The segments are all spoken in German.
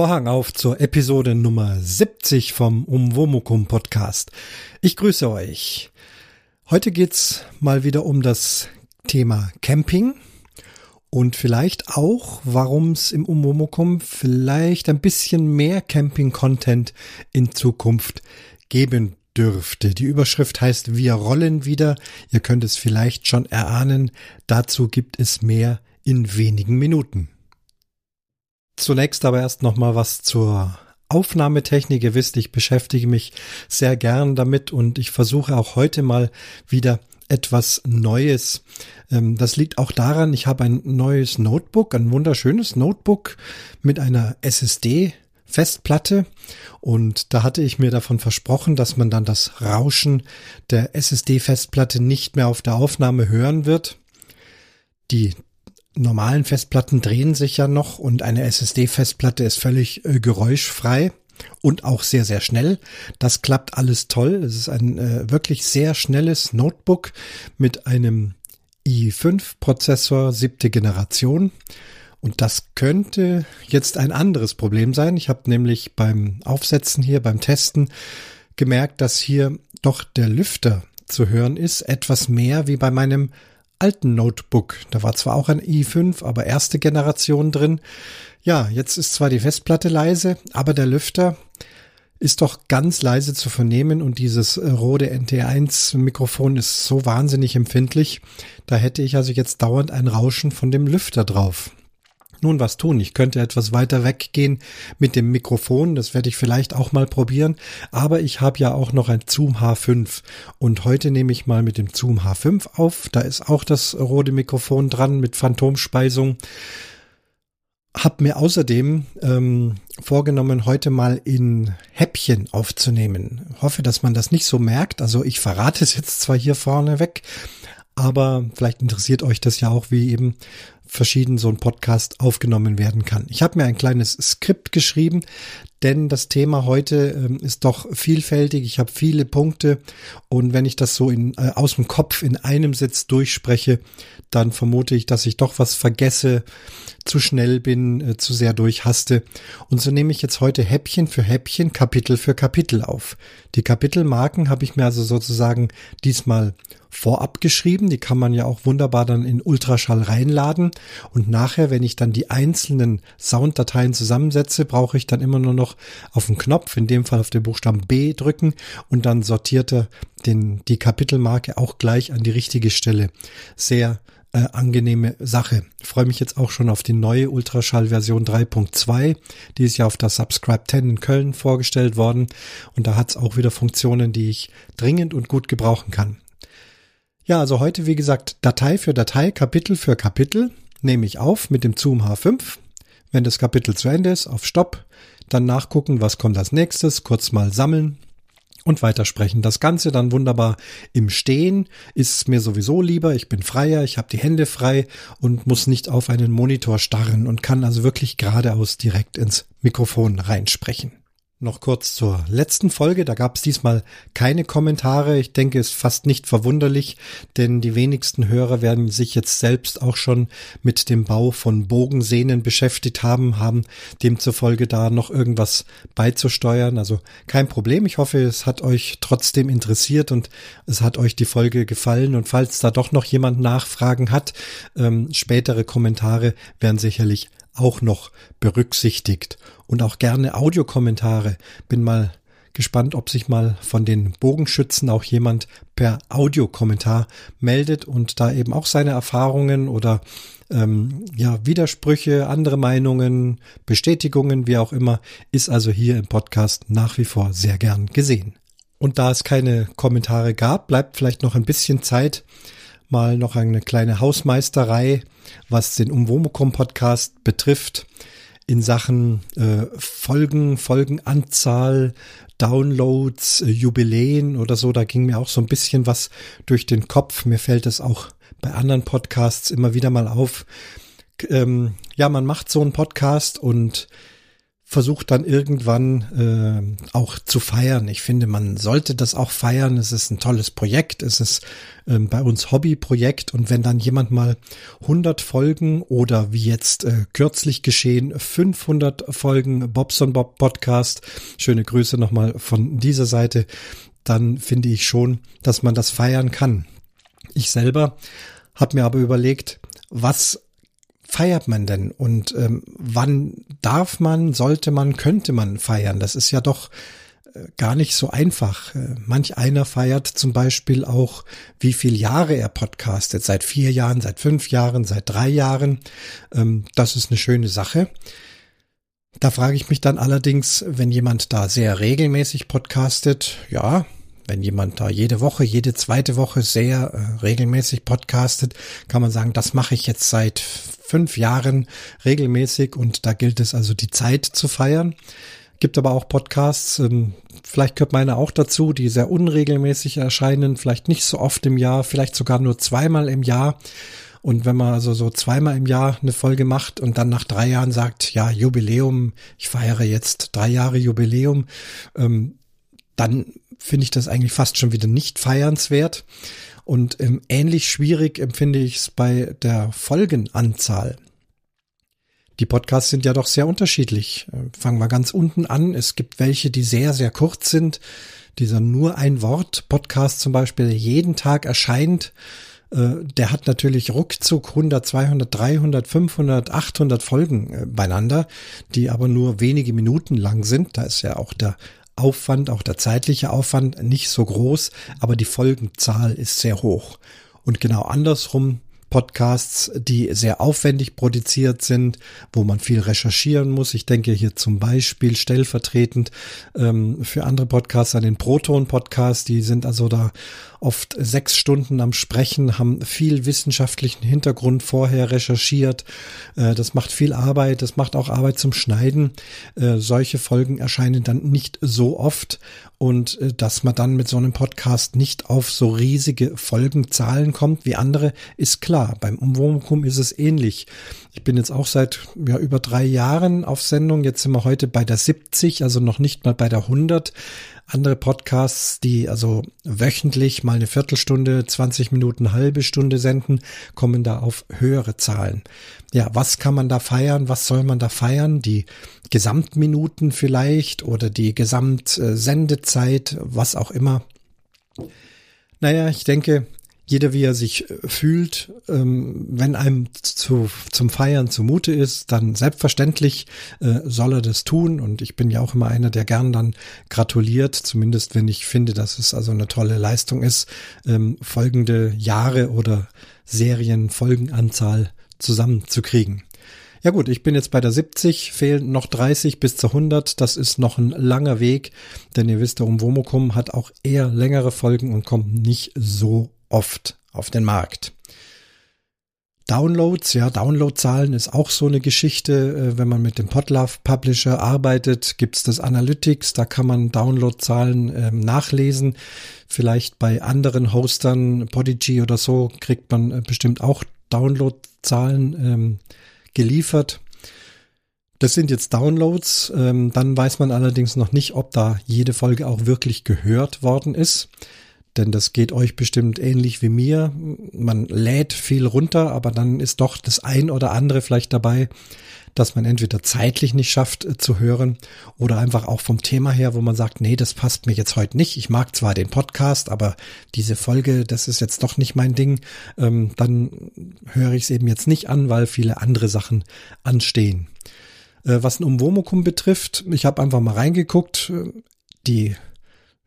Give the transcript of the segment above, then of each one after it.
Vorhang auf zur Episode Nummer 70 vom Umwomukum Podcast. Ich grüße euch. Heute geht's mal wieder um das Thema Camping und vielleicht auch, warum es im Umwomukum vielleicht ein bisschen mehr Camping-Content in Zukunft geben dürfte. Die Überschrift heißt Wir rollen wieder. Ihr könnt es vielleicht schon erahnen. Dazu gibt es mehr in wenigen Minuten. Zunächst aber erst noch mal was zur Aufnahmetechnik. Ihr wisst, ich beschäftige mich sehr gern damit und ich versuche auch heute mal wieder etwas Neues. Ähm, das liegt auch daran, ich habe ein neues Notebook, ein wunderschönes Notebook mit einer SSD Festplatte und da hatte ich mir davon versprochen, dass man dann das Rauschen der SSD-Festplatte nicht mehr auf der Aufnahme hören wird. Die normalen Festplatten drehen sich ja noch und eine SSD-Festplatte ist völlig äh, geräuschfrei und auch sehr, sehr schnell. Das klappt alles toll. Es ist ein äh, wirklich sehr schnelles Notebook mit einem i5-Prozessor siebte Generation. Und das könnte jetzt ein anderes Problem sein. Ich habe nämlich beim Aufsetzen hier, beim Testen gemerkt, dass hier doch der Lüfter zu hören ist, etwas mehr wie bei meinem alten Notebook. Da war zwar auch ein i5, aber erste Generation drin. Ja, jetzt ist zwar die Festplatte leise, aber der Lüfter ist doch ganz leise zu vernehmen und dieses äh, Rode NT1 Mikrofon ist so wahnsinnig empfindlich. Da hätte ich also jetzt dauernd ein Rauschen von dem Lüfter drauf nun was tun. Ich könnte etwas weiter weggehen mit dem Mikrofon. Das werde ich vielleicht auch mal probieren. Aber ich habe ja auch noch ein Zoom H5. Und heute nehme ich mal mit dem Zoom H5 auf. Da ist auch das rote Mikrofon dran mit Phantomspeisung. Hab mir außerdem ähm, vorgenommen, heute mal in Häppchen aufzunehmen. Hoffe, dass man das nicht so merkt. Also ich verrate es jetzt zwar hier vorne weg, aber vielleicht interessiert euch das ja auch, wie eben verschieden so ein Podcast aufgenommen werden kann. Ich habe mir ein kleines Skript geschrieben, denn das Thema heute ähm, ist doch vielfältig. Ich habe viele Punkte und wenn ich das so in, äh, aus dem Kopf in einem Sitz durchspreche, dann vermute ich, dass ich doch was vergesse, zu schnell bin, äh, zu sehr durchhaste. Und so nehme ich jetzt heute Häppchen für Häppchen, Kapitel für Kapitel auf. Die Kapitelmarken habe ich mir also sozusagen diesmal vorab geschrieben. Die kann man ja auch wunderbar dann in Ultraschall reinladen. Und nachher, wenn ich dann die einzelnen Sounddateien zusammensetze, brauche ich dann immer nur noch auf den Knopf, in dem Fall auf den Buchstaben B drücken und dann sortiert er den, die Kapitelmarke auch gleich an die richtige Stelle. Sehr äh, angenehme Sache. Ich freue mich jetzt auch schon auf die neue Ultraschall-Version 3.2. Die ist ja auf der Subscribe 10 in Köln vorgestellt worden und da hat es auch wieder Funktionen, die ich dringend und gut gebrauchen kann. Ja, also heute, wie gesagt, Datei für Datei, Kapitel für Kapitel nehme ich auf mit dem Zoom H5. Wenn das Kapitel zu Ende ist, auf Stopp, dann nachgucken, was kommt als nächstes, kurz mal sammeln und weitersprechen. Das Ganze dann wunderbar im Stehen ist mir sowieso lieber. Ich bin freier, ich habe die Hände frei und muss nicht auf einen Monitor starren und kann also wirklich geradeaus direkt ins Mikrofon reinsprechen. Noch kurz zur letzten Folge. Da gab es diesmal keine Kommentare. Ich denke, es ist fast nicht verwunderlich, denn die wenigsten Hörer werden sich jetzt selbst auch schon mit dem Bau von Bogensehnen beschäftigt haben, haben demzufolge da noch irgendwas beizusteuern. Also kein Problem. Ich hoffe, es hat euch trotzdem interessiert und es hat euch die Folge gefallen. Und falls da doch noch jemand Nachfragen hat, ähm, spätere Kommentare werden sicherlich auch noch berücksichtigt und auch gerne Audiokommentare. Bin mal gespannt, ob sich mal von den Bogenschützen auch jemand per Audiokommentar meldet und da eben auch seine Erfahrungen oder ähm, ja Widersprüche, andere Meinungen, Bestätigungen, wie auch immer, ist also hier im Podcast nach wie vor sehr gern gesehen. Und da es keine Kommentare gab, bleibt vielleicht noch ein bisschen Zeit, mal noch eine kleine Hausmeisterei, was den Umwomukum Podcast betrifft in Sachen äh, Folgen, Folgenanzahl, Downloads, äh, Jubiläen oder so. Da ging mir auch so ein bisschen was durch den Kopf. Mir fällt es auch bei anderen Podcasts immer wieder mal auf. Ähm, ja, man macht so einen Podcast und versucht dann irgendwann äh, auch zu feiern. Ich finde, man sollte das auch feiern. Es ist ein tolles Projekt. Es ist ähm, bei uns Hobbyprojekt. Und wenn dann jemand mal 100 Folgen oder wie jetzt äh, kürzlich geschehen 500 Folgen Bobson Bob Podcast, schöne Grüße nochmal von dieser Seite, dann finde ich schon, dass man das feiern kann. Ich selber habe mir aber überlegt, was feiert man denn und ähm, wann darf man, sollte man, könnte man feiern? Das ist ja doch äh, gar nicht so einfach. Äh, manch einer feiert zum Beispiel auch, wie viel Jahre er podcastet. Seit vier Jahren, seit fünf Jahren, seit drei Jahren. Ähm, das ist eine schöne Sache. Da frage ich mich dann allerdings, wenn jemand da sehr regelmäßig podcastet, ja, wenn jemand da jede Woche, jede zweite Woche sehr äh, regelmäßig podcastet, kann man sagen, das mache ich jetzt seit fünf Jahren regelmäßig und da gilt es also die Zeit zu feiern. Gibt aber auch Podcasts, ähm, vielleicht gehört meine auch dazu, die sehr unregelmäßig erscheinen, vielleicht nicht so oft im Jahr, vielleicht sogar nur zweimal im Jahr. Und wenn man also so zweimal im Jahr eine Folge macht und dann nach drei Jahren sagt, ja, Jubiläum, ich feiere jetzt drei Jahre Jubiläum, ähm, dann finde ich das eigentlich fast schon wieder nicht feiernswert. Und ähm, ähnlich schwierig empfinde ich es bei der Folgenanzahl. Die Podcasts sind ja doch sehr unterschiedlich. Äh, fangen wir ganz unten an. Es gibt welche, die sehr, sehr kurz sind. Dieser nur ein Wort Podcast zum Beispiel, der jeden Tag erscheint, äh, der hat natürlich ruckzuck 100, 200, 300, 500, 800 Folgen äh, beieinander, die aber nur wenige Minuten lang sind. Da ist ja auch der Aufwand, auch der zeitliche Aufwand nicht so groß, aber die Folgenzahl ist sehr hoch. Und genau andersrum Podcasts, die sehr aufwendig produziert sind, wo man viel recherchieren muss. Ich denke hier zum Beispiel stellvertretend ähm, für andere Podcasts an den Proton-Podcast. Die sind also da oft sechs Stunden am Sprechen, haben viel wissenschaftlichen Hintergrund vorher recherchiert. Äh, das macht viel Arbeit, das macht auch Arbeit zum Schneiden. Äh, solche Folgen erscheinen dann nicht so oft und äh, dass man dann mit so einem Podcast nicht auf so riesige Folgenzahlen kommt wie andere, ist klar. Beim Umwomukum ist es ähnlich. Ich bin jetzt auch seit ja, über drei Jahren auf Sendung. Jetzt sind wir heute bei der 70, also noch nicht mal bei der 100 andere Podcasts, die also wöchentlich mal eine Viertelstunde, 20 Minuten, halbe Stunde senden, kommen da auf höhere Zahlen. Ja, was kann man da feiern? Was soll man da feiern? Die Gesamtminuten vielleicht oder die Gesamtsendezeit, was auch immer. Naja, ich denke, jeder wie er sich äh, fühlt, ähm, wenn einem zu, zum Feiern zumute ist, dann selbstverständlich äh, soll er das tun. Und ich bin ja auch immer einer, der gern dann gratuliert, zumindest wenn ich finde, dass es also eine tolle Leistung ist, ähm, folgende Jahre oder Serienfolgenanzahl zusammenzukriegen. Ja gut, ich bin jetzt bei der 70, fehlen noch 30 bis zur 100. Das ist noch ein langer Weg, denn ihr wisst, der Umwomukum hat auch eher längere Folgen und kommt nicht so oft auf den Markt. Downloads, ja, Downloadzahlen ist auch so eine Geschichte. Äh, wenn man mit dem Podlove Publisher arbeitet, gibt's das Analytics, da kann man Downloadzahlen ähm, nachlesen. Vielleicht bei anderen Hostern, Podigy oder so, kriegt man äh, bestimmt auch Downloadzahlen ähm, geliefert. Das sind jetzt Downloads. Ähm, dann weiß man allerdings noch nicht, ob da jede Folge auch wirklich gehört worden ist denn das geht euch bestimmt ähnlich wie mir. Man lädt viel runter, aber dann ist doch das ein oder andere vielleicht dabei, dass man entweder zeitlich nicht schafft äh, zu hören oder einfach auch vom Thema her, wo man sagt, nee, das passt mir jetzt heute nicht. Ich mag zwar den Podcast, aber diese Folge, das ist jetzt doch nicht mein Ding. Ähm, dann höre ich es eben jetzt nicht an, weil viele andere Sachen anstehen. Äh, was ein Umwomukum betrifft, ich habe einfach mal reingeguckt. Äh, die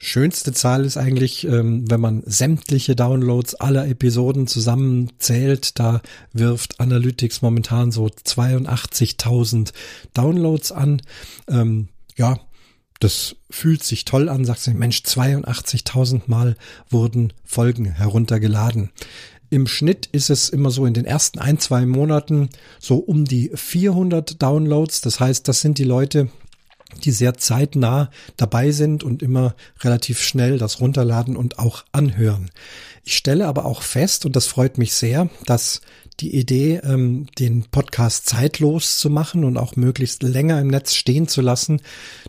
Schönste Zahl ist eigentlich, ähm, wenn man sämtliche Downloads aller Episoden zusammenzählt, da wirft Analytics momentan so 82.000 Downloads an. Ähm, ja, das fühlt sich toll an, sagt sich, Mensch, 82.000 Mal wurden Folgen heruntergeladen. Im Schnitt ist es immer so in den ersten ein, zwei Monaten so um die 400 Downloads. Das heißt, das sind die Leute, die sehr zeitnah dabei sind und immer relativ schnell das runterladen und auch anhören. Ich stelle aber auch fest, und das freut mich sehr, dass die Idee, ähm, den Podcast zeitlos zu machen und auch möglichst länger im Netz stehen zu lassen,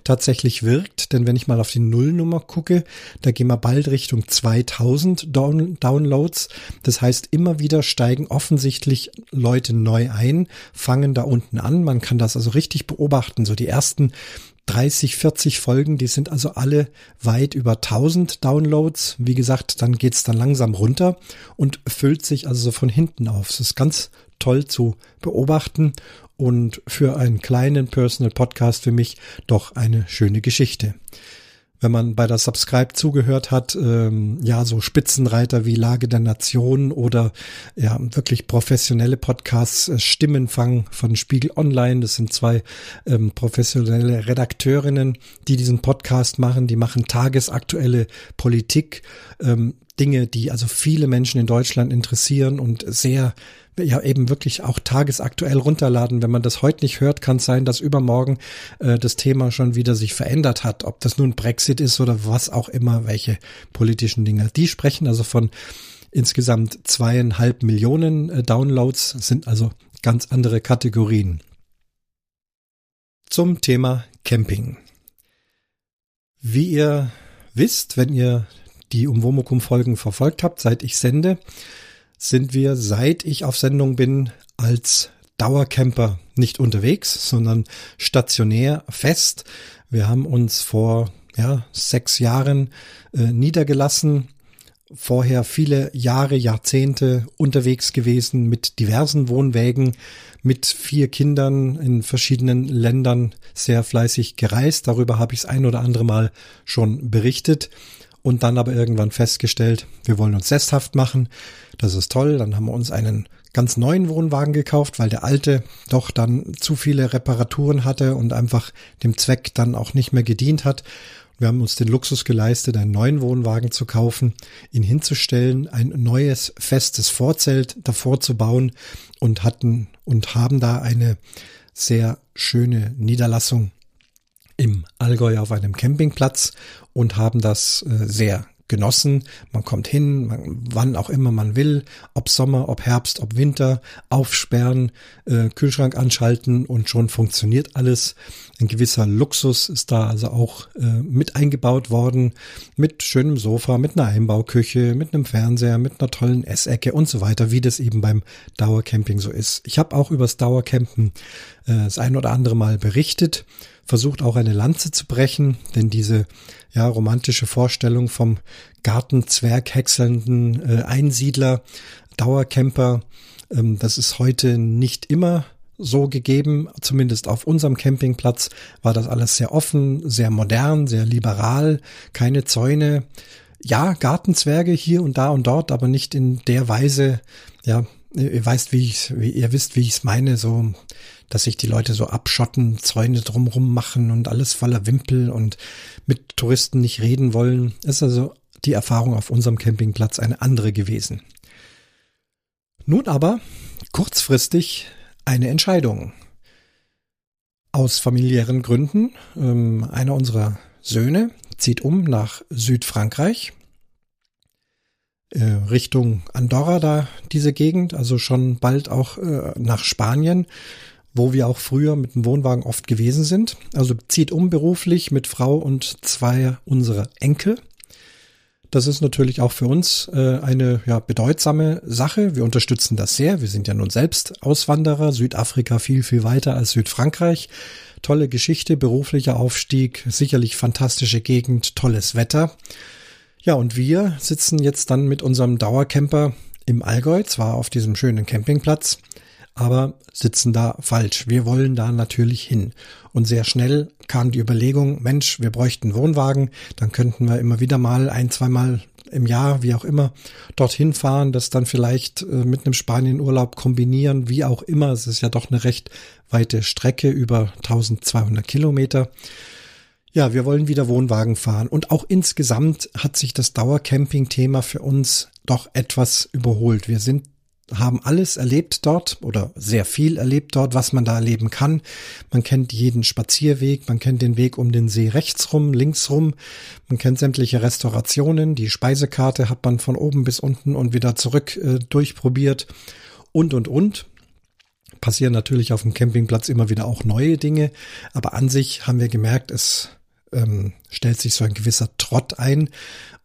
tatsächlich wirkt. Denn wenn ich mal auf die Nullnummer gucke, da gehen wir bald Richtung 2000 Down Downloads. Das heißt, immer wieder steigen offensichtlich Leute neu ein, fangen da unten an. Man kann das also richtig beobachten. So die ersten 30, 40 Folgen, die sind also alle weit über 1000 Downloads. Wie gesagt, dann geht's dann langsam runter und füllt sich also so von hinten auf. Es ist ganz toll zu beobachten und für einen kleinen Personal Podcast für mich doch eine schöne Geschichte wenn man bei der Subscribe zugehört hat, ähm, ja, so Spitzenreiter wie Lage der Nation oder ja, wirklich professionelle Podcasts, äh, Stimmenfang von Spiegel Online. Das sind zwei ähm, professionelle Redakteurinnen, die diesen Podcast machen. Die machen tagesaktuelle Politik, ähm, Dinge, die also viele Menschen in Deutschland interessieren und sehr ja eben wirklich auch tagesaktuell runterladen. Wenn man das heute nicht hört, kann es sein, dass übermorgen äh, das Thema schon wieder sich verändert hat. Ob das nun Brexit ist oder was auch immer, welche politischen Dinge. Die sprechen also von insgesamt zweieinhalb Millionen äh, Downloads, sind also ganz andere Kategorien. Zum Thema Camping. Wie ihr wisst, wenn ihr die Umwomukum-Folgen verfolgt habt, seit ich sende, sind wir, seit ich auf Sendung bin, als Dauercamper nicht unterwegs, sondern stationär fest. Wir haben uns vor ja, sechs Jahren äh, niedergelassen, vorher viele Jahre, Jahrzehnte unterwegs gewesen mit diversen Wohnwägen, mit vier Kindern in verschiedenen Ländern sehr fleißig gereist. Darüber habe ich es ein oder andere Mal schon berichtet und dann aber irgendwann festgestellt, wir wollen uns sesshaft machen. Das ist toll. Dann haben wir uns einen ganz neuen Wohnwagen gekauft, weil der alte doch dann zu viele Reparaturen hatte und einfach dem Zweck dann auch nicht mehr gedient hat. Wir haben uns den Luxus geleistet, einen neuen Wohnwagen zu kaufen, ihn hinzustellen, ein neues festes Vorzelt davor zu bauen und hatten und haben da eine sehr schöne Niederlassung im Allgäu auf einem Campingplatz und haben das äh, sehr genossen. Man kommt hin, man, wann auch immer man will, ob Sommer, ob Herbst, ob Winter, aufsperren, äh, Kühlschrank anschalten und schon funktioniert alles. Ein gewisser Luxus ist da also auch äh, mit eingebaut worden, mit schönem Sofa, mit einer Einbauküche, mit einem Fernseher, mit einer tollen Essecke und so weiter, wie das eben beim Dauercamping so ist. Ich habe auch übers Dauercampen äh, das ein oder andere Mal berichtet versucht auch eine Lanze zu brechen, denn diese ja romantische Vorstellung vom Gartenzwerg häckselnden äh, Einsiedler, Dauercamper, ähm, das ist heute nicht immer so gegeben, zumindest auf unserem Campingplatz war das alles sehr offen, sehr modern, sehr liberal, keine Zäune. Ja, Gartenzwerge hier und da und dort, aber nicht in der Weise, ja, ihr weißt, wie ich, ihr wisst, wie ich es meine, so dass sich die Leute so abschotten, Zäune drumrum machen und alles voller Wimpel und mit Touristen nicht reden wollen. ist also die Erfahrung auf unserem Campingplatz eine andere gewesen. Nun aber kurzfristig eine Entscheidung. Aus familiären Gründen. Ähm, einer unserer Söhne zieht um nach Südfrankreich, äh, Richtung Andorra da diese Gegend, also schon bald auch äh, nach Spanien wo wir auch früher mit dem Wohnwagen oft gewesen sind. Also zieht um beruflich mit Frau und zwei unserer Enkel. Das ist natürlich auch für uns äh, eine ja, bedeutsame Sache. Wir unterstützen das sehr. Wir sind ja nun selbst Auswanderer. Südafrika viel, viel weiter als Südfrankreich. Tolle Geschichte, beruflicher Aufstieg, sicherlich fantastische Gegend, tolles Wetter. Ja, und wir sitzen jetzt dann mit unserem Dauercamper im Allgäu, zwar auf diesem schönen Campingplatz, aber sitzen da falsch. Wir wollen da natürlich hin. Und sehr schnell kam die Überlegung, Mensch, wir bräuchten Wohnwagen, dann könnten wir immer wieder mal ein, zweimal im Jahr, wie auch immer, dorthin fahren, das dann vielleicht äh, mit einem Spanienurlaub kombinieren, wie auch immer. Es ist ja doch eine recht weite Strecke, über 1200 Kilometer. Ja, wir wollen wieder Wohnwagen fahren. Und auch insgesamt hat sich das Dauercamping-Thema für uns doch etwas überholt. Wir sind haben alles erlebt dort oder sehr viel erlebt dort, was man da erleben kann. Man kennt jeden Spazierweg, man kennt den Weg um den See rechts rum, links rum, man kennt sämtliche Restaurationen, die Speisekarte hat man von oben bis unten und wieder zurück äh, durchprobiert. und, und, und. Passieren natürlich auf dem Campingplatz immer wieder auch neue Dinge, aber an sich haben wir gemerkt, es ähm, stellt sich so ein gewisser Trott ein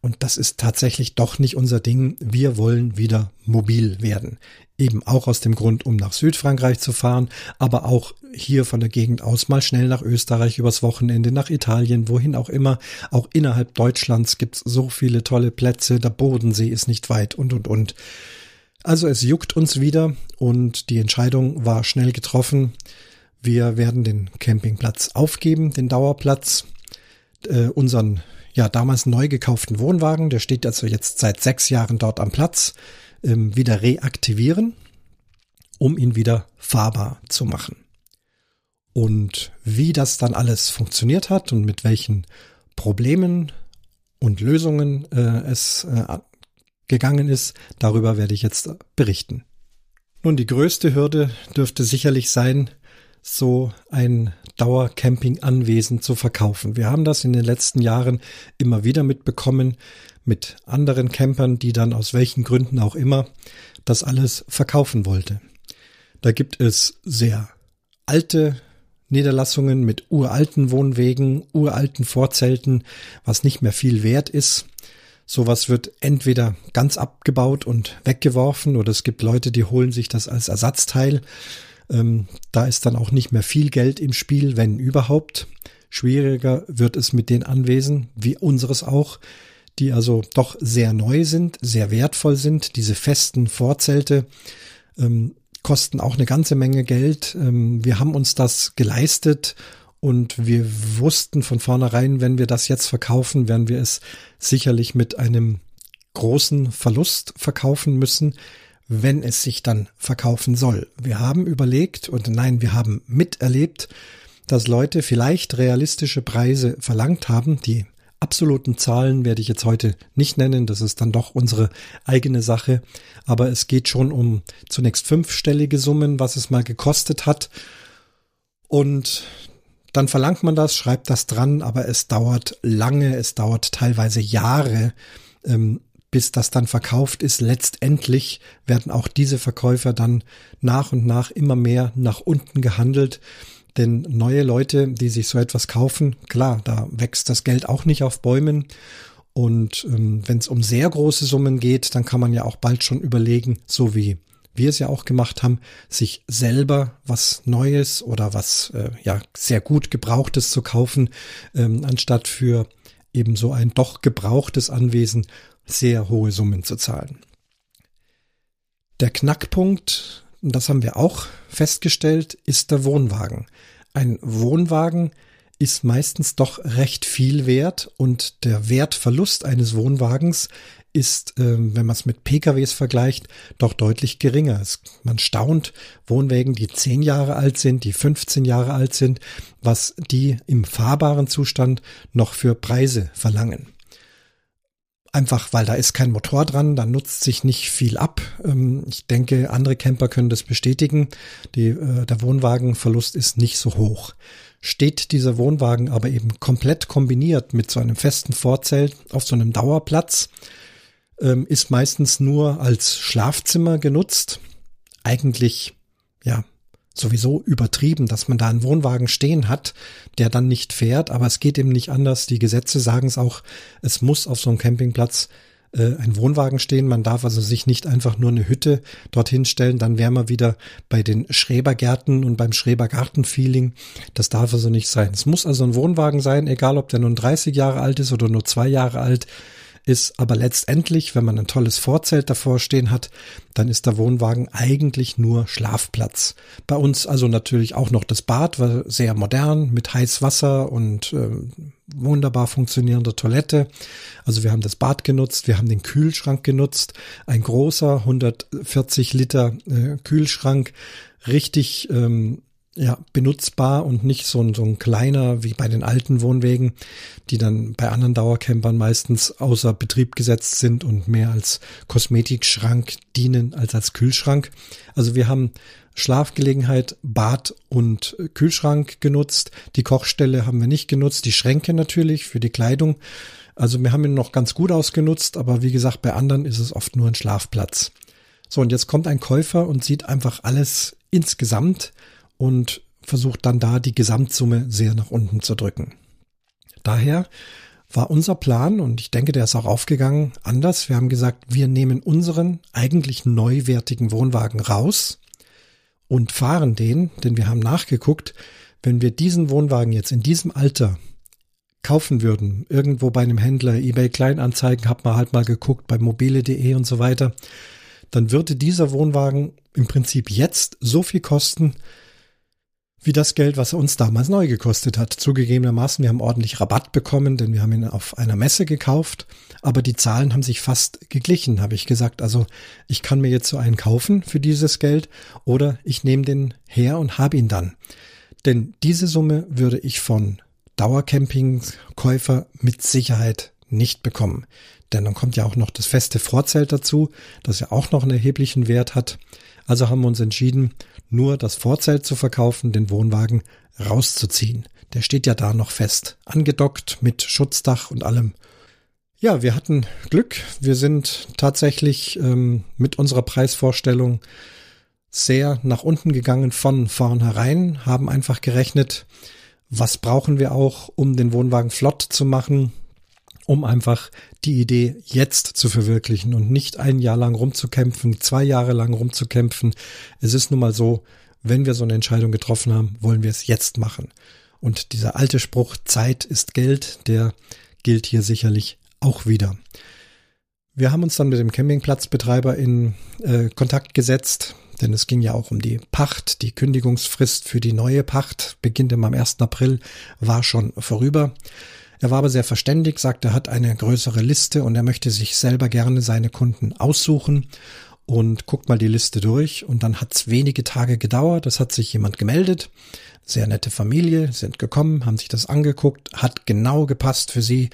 und das ist tatsächlich doch nicht unser Ding. Wir wollen wieder mobil werden. Eben auch aus dem Grund, um nach Südfrankreich zu fahren, aber auch hier von der Gegend aus mal schnell nach Österreich übers Wochenende, nach Italien, wohin auch immer. Auch innerhalb Deutschlands gibt's so viele tolle Plätze. Der Bodensee ist nicht weit und, und, und. Also es juckt uns wieder und die Entscheidung war schnell getroffen. Wir werden den Campingplatz aufgeben, den Dauerplatz, äh, unseren ja damals neu gekauften Wohnwagen, der steht also jetzt seit sechs Jahren dort am Platz, ähm, wieder reaktivieren, um ihn wieder fahrbar zu machen. Und wie das dann alles funktioniert hat und mit welchen Problemen und Lösungen äh, es äh, gegangen ist, darüber werde ich jetzt berichten. Nun, die größte Hürde dürfte sicherlich sein, so ein Dauercamping-Anwesen zu verkaufen. Wir haben das in den letzten Jahren immer wieder mitbekommen mit anderen Campern, die dann aus welchen Gründen auch immer das alles verkaufen wollte. Da gibt es sehr alte Niederlassungen mit uralten Wohnwegen, uralten Vorzelten, was nicht mehr viel wert ist. Sowas wird entweder ganz abgebaut und weggeworfen oder es gibt Leute, die holen sich das als Ersatzteil ähm, da ist dann auch nicht mehr viel Geld im Spiel, wenn überhaupt. Schwieriger wird es mit den Anwesen, wie unseres auch, die also doch sehr neu sind, sehr wertvoll sind. Diese festen Vorzelte ähm, kosten auch eine ganze Menge Geld. Ähm, wir haben uns das geleistet und wir wussten von vornherein, wenn wir das jetzt verkaufen, werden wir es sicherlich mit einem großen Verlust verkaufen müssen wenn es sich dann verkaufen soll. Wir haben überlegt und nein, wir haben miterlebt, dass Leute vielleicht realistische Preise verlangt haben. Die absoluten Zahlen werde ich jetzt heute nicht nennen, das ist dann doch unsere eigene Sache, aber es geht schon um zunächst fünfstellige Summen, was es mal gekostet hat. Und dann verlangt man das, schreibt das dran, aber es dauert lange, es dauert teilweise Jahre, ähm, bis das dann verkauft ist. Letztendlich werden auch diese Verkäufer dann nach und nach immer mehr nach unten gehandelt. Denn neue Leute, die sich so etwas kaufen, klar, da wächst das Geld auch nicht auf Bäumen. Und ähm, wenn es um sehr große Summen geht, dann kann man ja auch bald schon überlegen, so wie wir es ja auch gemacht haben, sich selber was Neues oder was äh, ja sehr gut gebrauchtes zu kaufen, ähm, anstatt für eben so ein doch gebrauchtes Anwesen sehr hohe Summen zu zahlen. Der Knackpunkt, das haben wir auch festgestellt, ist der Wohnwagen. Ein Wohnwagen ist meistens doch recht viel wert und der Wertverlust eines Wohnwagens ist, äh, wenn man es mit PKWs vergleicht, doch deutlich geringer. Es, man staunt Wohnwägen, die zehn Jahre alt sind, die 15 Jahre alt sind, was die im fahrbaren Zustand noch für Preise verlangen. Einfach weil da ist kein Motor dran, da nutzt sich nicht viel ab. Ähm, ich denke, andere Camper können das bestätigen. Die, äh, der Wohnwagenverlust ist nicht so hoch. Steht dieser Wohnwagen aber eben komplett kombiniert mit so einem festen Vorzelt auf so einem Dauerplatz, ähm, ist meistens nur als Schlafzimmer genutzt. Eigentlich, ja, sowieso übertrieben, dass man da einen Wohnwagen stehen hat, der dann nicht fährt, aber es geht eben nicht anders. Die Gesetze sagen es auch, es muss auf so einem Campingplatz äh, ein Wohnwagen stehen. Man darf also sich nicht einfach nur eine Hütte dorthin stellen, dann wären wir wieder bei den Schrebergärten und beim Schrebergarten-Feeling. Das darf also nicht sein. Es muss also ein Wohnwagen sein, egal ob der nun 30 Jahre alt ist oder nur zwei Jahre alt ist aber letztendlich, wenn man ein tolles Vorzelt davor stehen hat, dann ist der Wohnwagen eigentlich nur Schlafplatz. Bei uns also natürlich auch noch das Bad, war sehr modern mit Heißwasser und äh, wunderbar funktionierende Toilette. Also wir haben das Bad genutzt, wir haben den Kühlschrank genutzt, ein großer 140 Liter äh, Kühlschrank, richtig ähm, ja, benutzbar und nicht so ein, so ein kleiner wie bei den alten Wohnwegen, die dann bei anderen Dauercampern meistens außer Betrieb gesetzt sind und mehr als Kosmetikschrank dienen als als Kühlschrank. Also wir haben Schlafgelegenheit, Bad und Kühlschrank genutzt. Die Kochstelle haben wir nicht genutzt, die Schränke natürlich für die Kleidung. Also wir haben ihn noch ganz gut ausgenutzt, aber wie gesagt, bei anderen ist es oft nur ein Schlafplatz. So, und jetzt kommt ein Käufer und sieht einfach alles insgesamt und versucht dann da die Gesamtsumme sehr nach unten zu drücken. Daher war unser Plan, und ich denke, der ist auch aufgegangen, anders. Wir haben gesagt, wir nehmen unseren eigentlich neuwertigen Wohnwagen raus und fahren den, denn wir haben nachgeguckt, wenn wir diesen Wohnwagen jetzt in diesem Alter kaufen würden, irgendwo bei einem Händler, eBay Kleinanzeigen, hab mal halt mal geguckt, bei mobile.de und so weiter, dann würde dieser Wohnwagen im Prinzip jetzt so viel kosten, wie das Geld, was uns damals neu gekostet hat. Zugegebenermaßen, wir haben ordentlich Rabatt bekommen, denn wir haben ihn auf einer Messe gekauft, aber die Zahlen haben sich fast geglichen, habe ich gesagt. Also ich kann mir jetzt so einen kaufen für dieses Geld oder ich nehme den her und habe ihn dann. Denn diese Summe würde ich von Dauercampingkäufer mit Sicherheit nicht bekommen. Denn dann kommt ja auch noch das feste Vorzelt dazu, das ja auch noch einen erheblichen Wert hat. Also haben wir uns entschieden, nur das Vorzelt zu verkaufen, den Wohnwagen rauszuziehen. Der steht ja da noch fest, angedockt mit Schutzdach und allem. Ja, wir hatten Glück. Wir sind tatsächlich ähm, mit unserer Preisvorstellung sehr nach unten gegangen von vornherein, haben einfach gerechnet, was brauchen wir auch, um den Wohnwagen flott zu machen, um einfach die Idee jetzt zu verwirklichen und nicht ein Jahr lang rumzukämpfen, zwei Jahre lang rumzukämpfen. Es ist nun mal so, wenn wir so eine Entscheidung getroffen haben, wollen wir es jetzt machen. Und dieser alte Spruch, Zeit ist Geld, der gilt hier sicherlich auch wieder. Wir haben uns dann mit dem Campingplatzbetreiber in äh, Kontakt gesetzt, denn es ging ja auch um die Pacht. Die Kündigungsfrist für die neue Pacht beginnt am 1. April, war schon vorüber. Er war aber sehr verständig, sagte, er hat eine größere Liste und er möchte sich selber gerne seine Kunden aussuchen und guckt mal die Liste durch. Und dann hat es wenige Tage gedauert. Es hat sich jemand gemeldet. Sehr nette Familie, sind gekommen, haben sich das angeguckt, hat genau gepasst für sie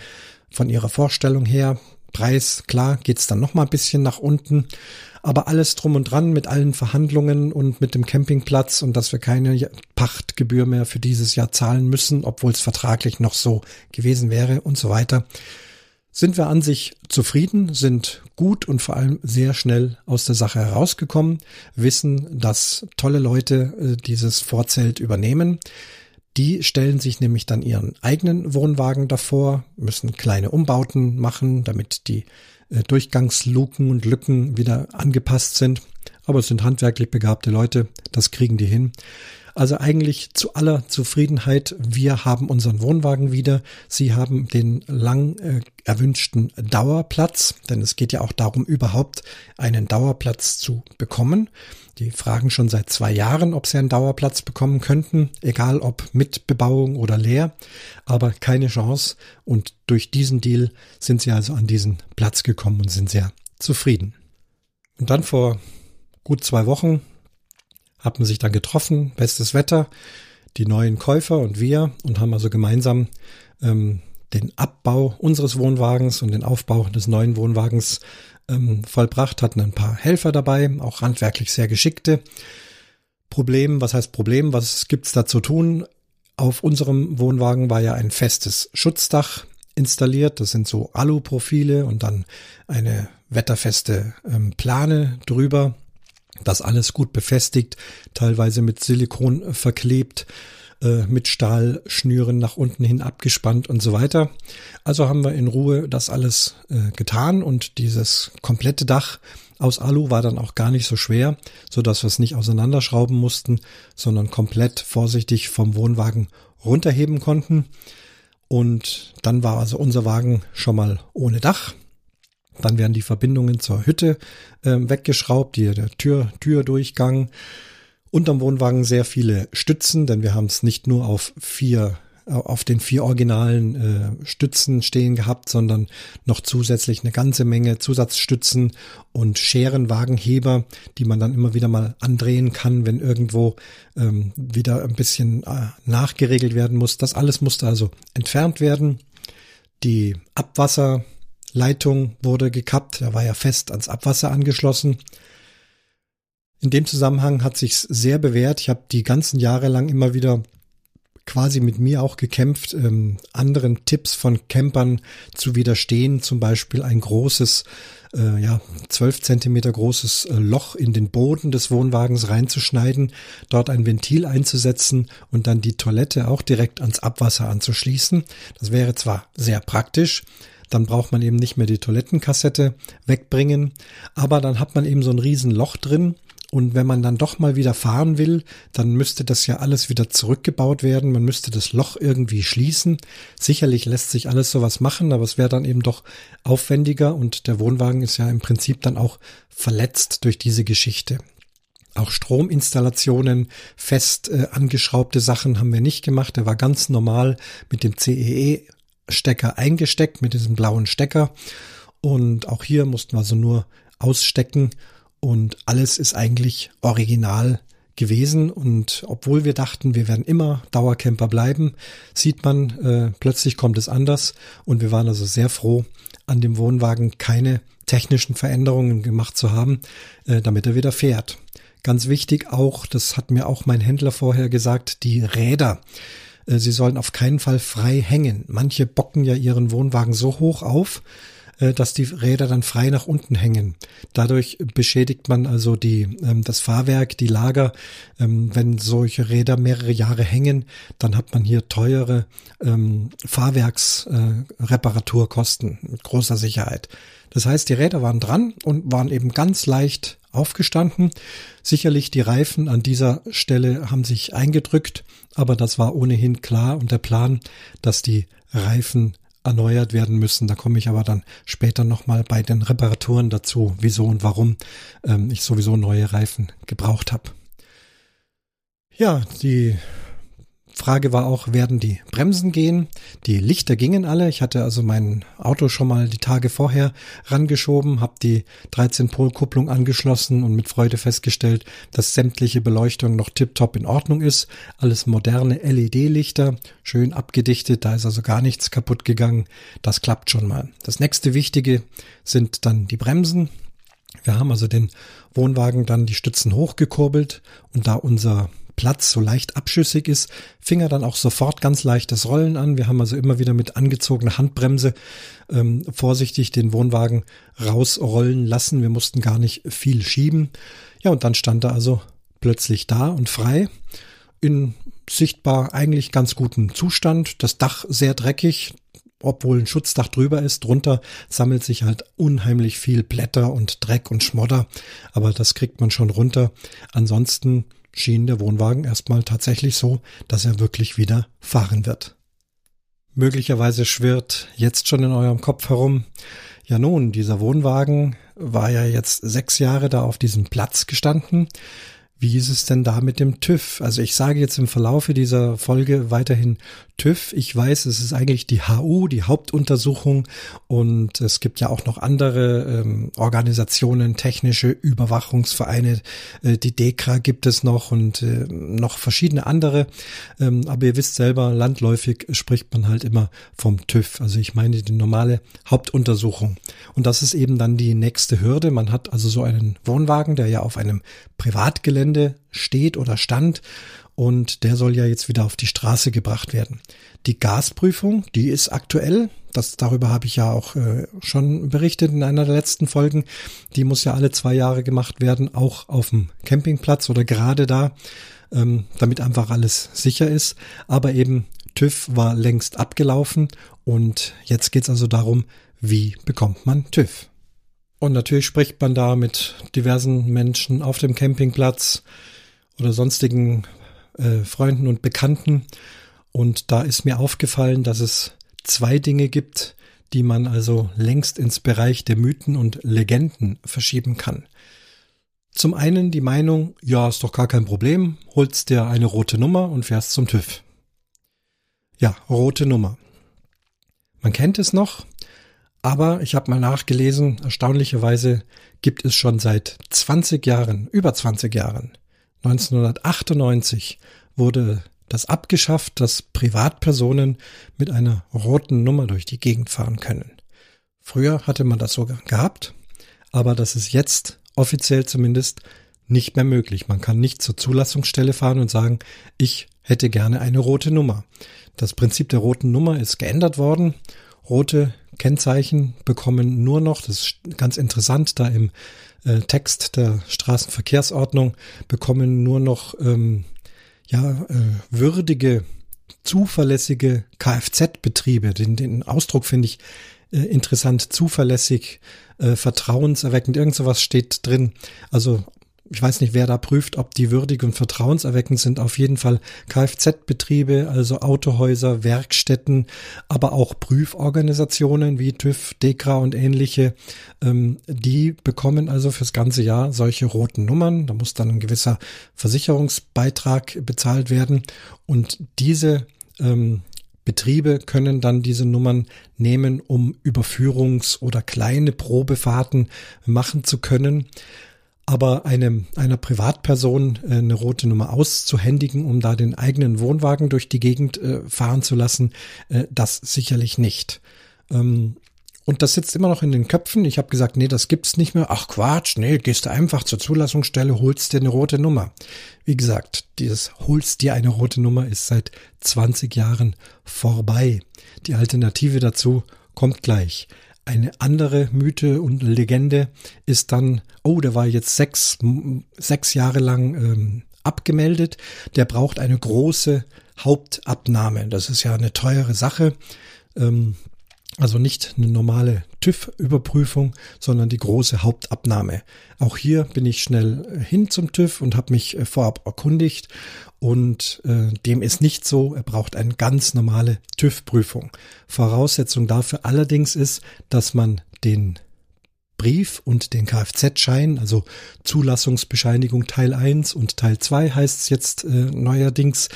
von ihrer Vorstellung her. Preis, klar, geht's dann noch mal ein bisschen nach unten aber alles drum und dran mit allen Verhandlungen und mit dem Campingplatz und dass wir keine Pachtgebühr mehr für dieses Jahr zahlen müssen, obwohl es vertraglich noch so gewesen wäre und so weiter, sind wir an sich zufrieden, sind gut und vor allem sehr schnell aus der Sache herausgekommen, wissen, dass tolle Leute äh, dieses Vorzelt übernehmen. Die stellen sich nämlich dann ihren eigenen Wohnwagen davor, müssen kleine Umbauten machen, damit die äh, Durchgangsluken und Lücken wieder angepasst sind. Aber es sind handwerklich begabte Leute, das kriegen die hin. Also eigentlich zu aller Zufriedenheit. Wir haben unseren Wohnwagen wieder. Sie haben den lang äh, erwünschten Dauerplatz, denn es geht ja auch darum, überhaupt einen Dauerplatz zu bekommen. Die fragen schon seit zwei Jahren, ob sie einen Dauerplatz bekommen könnten, egal ob mit Bebauung oder leer, aber keine Chance. Und durch diesen Deal sind sie also an diesen Platz gekommen und sind sehr zufrieden. Und dann vor gut zwei Wochen hat man sich dann getroffen, bestes Wetter, die neuen Käufer und wir und haben also gemeinsam ähm, den Abbau unseres Wohnwagens und den Aufbau des neuen Wohnwagens ähm, vollbracht, hatten ein paar Helfer dabei, auch handwerklich sehr geschickte. Problem, was heißt Problem, was gibt's da zu tun? Auf unserem Wohnwagen war ja ein festes Schutzdach installiert. Das sind so Aluprofile und dann eine wetterfeste ähm, Plane drüber. Das alles gut befestigt, teilweise mit Silikon verklebt, äh, mit Stahlschnüren nach unten hin abgespannt und so weiter. Also haben wir in Ruhe das alles äh, getan und dieses komplette Dach aus Alu war dann auch gar nicht so schwer, so dass wir es nicht auseinanderschrauben mussten, sondern komplett vorsichtig vom Wohnwagen runterheben konnten. Und dann war also unser Wagen schon mal ohne Dach. Dann werden die Verbindungen zur Hütte äh, weggeschraubt, die, der Tür, Türdurchgang. Unterm Wohnwagen sehr viele Stützen, denn wir haben es nicht nur auf vier auf den vier originalen äh, Stützen stehen gehabt, sondern noch zusätzlich eine ganze Menge Zusatzstützen und Scherenwagenheber, die man dann immer wieder mal andrehen kann, wenn irgendwo ähm, wieder ein bisschen äh, nachgeregelt werden muss. Das alles musste also entfernt werden. Die Abwasser Leitung wurde gekappt, er war ja fest ans Abwasser angeschlossen. In dem Zusammenhang hat sich sehr bewährt. Ich habe die ganzen Jahre lang immer wieder quasi mit mir auch gekämpft, ähm, anderen Tipps von Campern zu widerstehen, zum Beispiel ein großes, äh, ja, zwölf Zentimeter großes äh, Loch in den Boden des Wohnwagens reinzuschneiden, dort ein Ventil einzusetzen und dann die Toilette auch direkt ans Abwasser anzuschließen. Das wäre zwar sehr praktisch, dann braucht man eben nicht mehr die Toilettenkassette wegbringen, aber dann hat man eben so ein Riesenloch drin und wenn man dann doch mal wieder fahren will, dann müsste das ja alles wieder zurückgebaut werden. Man müsste das Loch irgendwie schließen. Sicherlich lässt sich alles sowas machen, aber es wäre dann eben doch aufwendiger und der Wohnwagen ist ja im Prinzip dann auch verletzt durch diese Geschichte. Auch Strominstallationen, fest äh, angeschraubte Sachen haben wir nicht gemacht. Der war ganz normal mit dem CEE-Stecker eingesteckt, mit diesem blauen Stecker. Und auch hier mussten wir also nur ausstecken und alles ist eigentlich original gewesen und obwohl wir dachten, wir werden immer Dauercamper bleiben, sieht man, äh, plötzlich kommt es anders und wir waren also sehr froh, an dem Wohnwagen keine technischen Veränderungen gemacht zu haben, äh, damit er wieder fährt. Ganz wichtig auch, das hat mir auch mein Händler vorher gesagt, die Räder. Äh, sie sollen auf keinen Fall frei hängen. Manche bocken ja ihren Wohnwagen so hoch auf, dass die Räder dann frei nach unten hängen. Dadurch beschädigt man also die, ähm, das Fahrwerk, die Lager. Ähm, wenn solche Räder mehrere Jahre hängen, dann hat man hier teure ähm, Fahrwerksreparaturkosten äh, mit großer Sicherheit. Das heißt, die Räder waren dran und waren eben ganz leicht aufgestanden. Sicherlich die Reifen an dieser Stelle haben sich eingedrückt, aber das war ohnehin klar und der Plan, dass die Reifen erneuert werden müssen. Da komme ich aber dann später nochmal bei den Reparaturen dazu, wieso und warum ähm, ich sowieso neue Reifen gebraucht habe. Ja, die Frage war auch, werden die Bremsen gehen? Die Lichter gingen alle. Ich hatte also mein Auto schon mal die Tage vorher rangeschoben, habe die 13-Pol-Kupplung angeschlossen und mit Freude festgestellt, dass sämtliche Beleuchtung noch tiptop in Ordnung ist. Alles moderne LED-Lichter, schön abgedichtet, da ist also gar nichts kaputt gegangen. Das klappt schon mal. Das nächste Wichtige sind dann die Bremsen. Wir haben also den Wohnwagen dann die Stützen hochgekurbelt und da unser Platz so leicht abschüssig ist, fing er dann auch sofort ganz leichtes Rollen an. Wir haben also immer wieder mit angezogener Handbremse ähm, vorsichtig den Wohnwagen rausrollen lassen. Wir mussten gar nicht viel schieben. Ja, und dann stand er also plötzlich da und frei in sichtbar eigentlich ganz gutem Zustand. Das Dach sehr dreckig, obwohl ein Schutzdach drüber ist. Drunter sammelt sich halt unheimlich viel Blätter und Dreck und Schmodder, aber das kriegt man schon runter. Ansonsten schien der Wohnwagen erstmal tatsächlich so, dass er wirklich wieder fahren wird. Möglicherweise schwirrt jetzt schon in eurem Kopf herum, ja nun, dieser Wohnwagen war ja jetzt sechs Jahre da auf diesem Platz gestanden. Wie ist es denn da mit dem TÜV? Also ich sage jetzt im Verlaufe dieser Folge weiterhin TÜV. Ich weiß, es ist eigentlich die HU, die Hauptuntersuchung und es gibt ja auch noch andere ähm, Organisationen, technische Überwachungsvereine. Äh, die DEKRA gibt es noch und äh, noch verschiedene andere. Ähm, aber ihr wisst selber, landläufig spricht man halt immer vom TÜV. Also ich meine die normale Hauptuntersuchung. Und das ist eben dann die nächste Hürde. Man hat also so einen Wohnwagen, der ja auf einem Privatgelände steht oder stand und der soll ja jetzt wieder auf die Straße gebracht werden. Die Gasprüfung, die ist aktuell, das darüber habe ich ja auch äh, schon berichtet in einer der letzten Folgen. Die muss ja alle zwei Jahre gemacht werden, auch auf dem Campingplatz oder gerade da, ähm, damit einfach alles sicher ist. Aber eben TÜV war längst abgelaufen und jetzt geht's also darum, wie bekommt man TÜV? Und natürlich spricht man da mit diversen Menschen auf dem Campingplatz oder sonstigen äh, Freunden und Bekannten. Und da ist mir aufgefallen, dass es zwei Dinge gibt, die man also längst ins Bereich der Mythen und Legenden verschieben kann. Zum einen die Meinung, ja, ist doch gar kein Problem, holst dir eine rote Nummer und fährst zum TÜV. Ja, rote Nummer. Man kennt es noch, aber ich habe mal nachgelesen, erstaunlicherweise gibt es schon seit 20 Jahren, über 20 Jahren, 1998 wurde das abgeschafft, dass Privatpersonen mit einer roten Nummer durch die Gegend fahren können. Früher hatte man das sogar gehabt, aber das ist jetzt offiziell zumindest nicht mehr möglich. Man kann nicht zur Zulassungsstelle fahren und sagen, ich hätte gerne eine rote Nummer. Das Prinzip der roten Nummer ist geändert worden. Rote Kennzeichen bekommen nur noch, das ist ganz interessant, da im äh, Text der Straßenverkehrsordnung bekommen nur noch ähm, ja, äh, würdige, zuverlässige Kfz-Betriebe. Den, den Ausdruck finde ich äh, interessant, zuverlässig, äh, vertrauenserweckend, irgend sowas steht drin. Also ich weiß nicht, wer da prüft, ob die würdig und vertrauenserweckend sind. Auf jeden Fall Kfz-Betriebe, also Autohäuser, Werkstätten, aber auch Prüforganisationen wie TÜV, DEKRA und ähnliche. Ähm, die bekommen also fürs ganze Jahr solche roten Nummern. Da muss dann ein gewisser Versicherungsbeitrag bezahlt werden. Und diese ähm, Betriebe können dann diese Nummern nehmen, um Überführungs- oder kleine Probefahrten machen zu können. Aber einem, einer Privatperson äh, eine rote Nummer auszuhändigen, um da den eigenen Wohnwagen durch die Gegend äh, fahren zu lassen, äh, das sicherlich nicht. Ähm, und das sitzt immer noch in den Köpfen. Ich habe gesagt, nee, das gibt's nicht mehr. Ach Quatsch, nee, gehst du einfach zur Zulassungsstelle, holst dir eine rote Nummer. Wie gesagt, dieses holst dir eine rote Nummer ist seit 20 Jahren vorbei. Die Alternative dazu kommt gleich. Eine andere Mythe und Legende ist dann, oh, der war jetzt sechs, sechs Jahre lang ähm, abgemeldet, der braucht eine große Hauptabnahme. Das ist ja eine teure Sache. Ähm, also nicht eine normale TÜV-Überprüfung, sondern die große Hauptabnahme. Auch hier bin ich schnell hin zum TÜV und habe mich äh, vorab erkundigt und äh, dem ist nicht so. Er braucht eine ganz normale TÜV-Prüfung. Voraussetzung dafür allerdings ist, dass man den Brief und den Kfz-Schein, also Zulassungsbescheinigung Teil 1 und Teil 2 heißt es jetzt äh, neuerdings,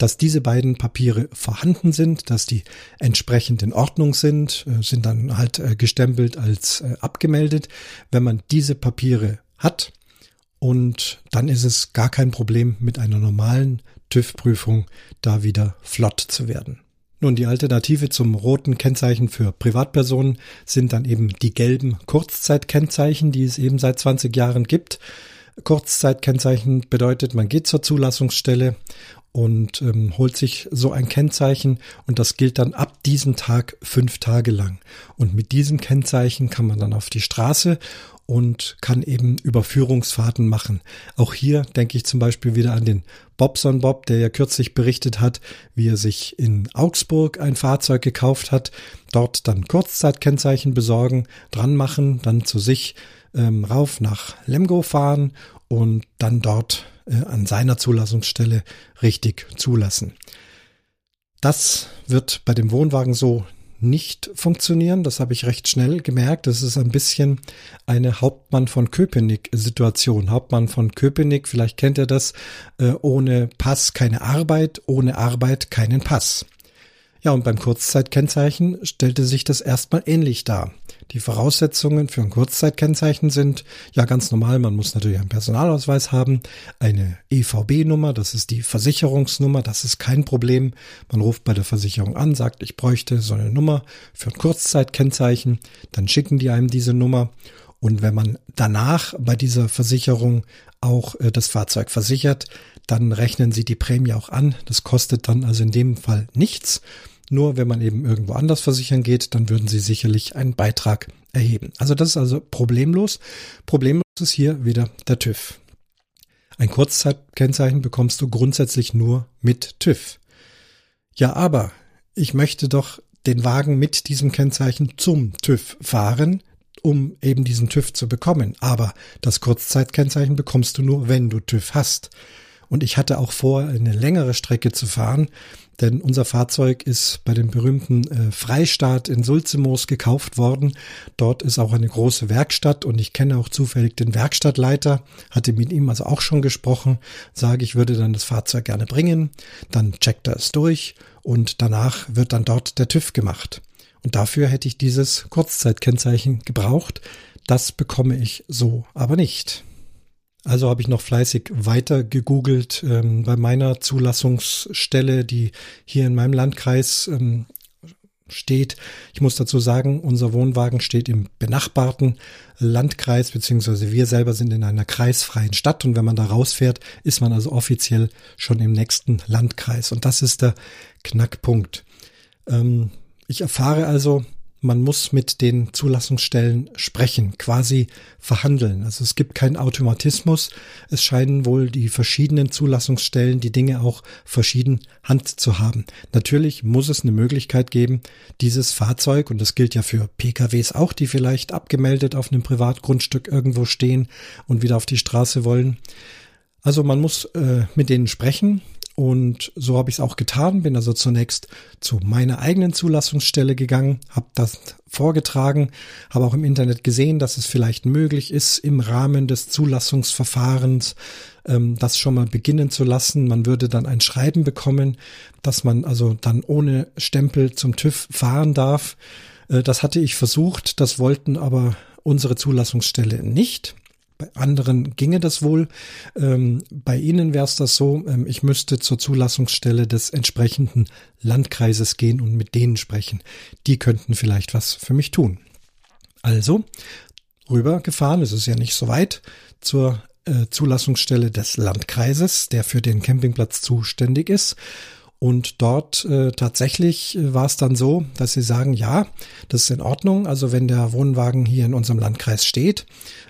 dass diese beiden Papiere vorhanden sind, dass die entsprechend in Ordnung sind, äh, sind dann halt äh, gestempelt als äh, abgemeldet. Wenn man diese Papiere hat und dann ist es gar kein Problem mit einer normalen TÜV-Prüfung da wieder flott zu werden. Nun, die Alternative zum roten Kennzeichen für Privatpersonen sind dann eben die gelben Kurzzeitkennzeichen, die es eben seit 20 Jahren gibt. Kurzzeitkennzeichen bedeutet, man geht zur Zulassungsstelle und ähm, holt sich so ein Kennzeichen und das gilt dann ab diesem Tag fünf Tage lang. Und mit diesem Kennzeichen kann man dann auf die Straße und kann eben Überführungsfahrten machen. Auch hier denke ich zum Beispiel wieder an den Bobson Bob, der ja kürzlich berichtet hat, wie er sich in Augsburg ein Fahrzeug gekauft hat, dort dann Kurzzeitkennzeichen besorgen, dran machen, dann zu sich ähm, rauf nach Lemgo fahren und dann dort äh, an seiner Zulassungsstelle richtig zulassen. Das wird bei dem Wohnwagen so nicht funktionieren. Das habe ich recht schnell gemerkt. Das ist ein bisschen eine Hauptmann von Köpenick-Situation. Hauptmann von Köpenick, vielleicht kennt ihr das, äh, ohne Pass keine Arbeit, ohne Arbeit keinen Pass. Ja, und beim Kurzzeitkennzeichen stellte sich das erstmal ähnlich dar. Die Voraussetzungen für ein Kurzzeitkennzeichen sind ja ganz normal. Man muss natürlich einen Personalausweis haben, eine EVB-Nummer, das ist die Versicherungsnummer, das ist kein Problem. Man ruft bei der Versicherung an, sagt, ich bräuchte so eine Nummer für ein Kurzzeitkennzeichen, dann schicken die einem diese Nummer. Und wenn man danach bei dieser Versicherung auch äh, das Fahrzeug versichert, dann rechnen sie die Prämie auch an. Das kostet dann also in dem Fall nichts. Nur wenn man eben irgendwo anders versichern geht, dann würden sie sicherlich einen Beitrag erheben. Also das ist also problemlos. Problemlos ist hier wieder der TÜV. Ein Kurzzeitkennzeichen bekommst du grundsätzlich nur mit TÜV. Ja, aber ich möchte doch den Wagen mit diesem Kennzeichen zum TÜV fahren, um eben diesen TÜV zu bekommen. Aber das Kurzzeitkennzeichen bekommst du nur, wenn du TÜV hast. Und ich hatte auch vor, eine längere Strecke zu fahren, denn unser Fahrzeug ist bei dem berühmten äh, Freistaat in Sulzimoos gekauft worden. Dort ist auch eine große Werkstatt und ich kenne auch zufällig den Werkstattleiter, hatte mit ihm also auch schon gesprochen, sage, ich würde dann das Fahrzeug gerne bringen, dann checkt er es durch und danach wird dann dort der TÜV gemacht. Und dafür hätte ich dieses Kurzzeitkennzeichen gebraucht. Das bekomme ich so aber nicht. Also habe ich noch fleißig weiter gegoogelt ähm, bei meiner Zulassungsstelle, die hier in meinem Landkreis ähm, steht. Ich muss dazu sagen, unser Wohnwagen steht im benachbarten Landkreis, beziehungsweise wir selber sind in einer kreisfreien Stadt und wenn man da rausfährt, ist man also offiziell schon im nächsten Landkreis. Und das ist der Knackpunkt. Ähm, ich erfahre also, man muss mit den Zulassungsstellen sprechen, quasi verhandeln. Also es gibt keinen Automatismus. Es scheinen wohl die verschiedenen Zulassungsstellen die Dinge auch verschieden Hand zu haben. Natürlich muss es eine Möglichkeit geben, dieses Fahrzeug, und das gilt ja für PKWs auch, die vielleicht abgemeldet auf einem Privatgrundstück irgendwo stehen und wieder auf die Straße wollen. Also man muss äh, mit denen sprechen und so habe ich es auch getan, bin also zunächst zu meiner eigenen Zulassungsstelle gegangen, habe das vorgetragen, habe auch im Internet gesehen, dass es vielleicht möglich ist, im Rahmen des Zulassungsverfahrens ähm, das schon mal beginnen zu lassen. Man würde dann ein Schreiben bekommen, dass man also dann ohne Stempel zum TÜV fahren darf. Äh, das hatte ich versucht, das wollten aber unsere Zulassungsstelle nicht. Bei anderen ginge das wohl. Ähm, bei Ihnen wäre es das so, ähm, ich müsste zur Zulassungsstelle des entsprechenden Landkreises gehen und mit denen sprechen. Die könnten vielleicht was für mich tun. Also rübergefahren, es ist ja nicht so weit, zur äh, Zulassungsstelle des Landkreises, der für den Campingplatz zuständig ist und dort äh, tatsächlich war es dann so, dass sie sagen, ja, das ist in Ordnung. Also wenn der Wohnwagen hier in unserem Landkreis steht,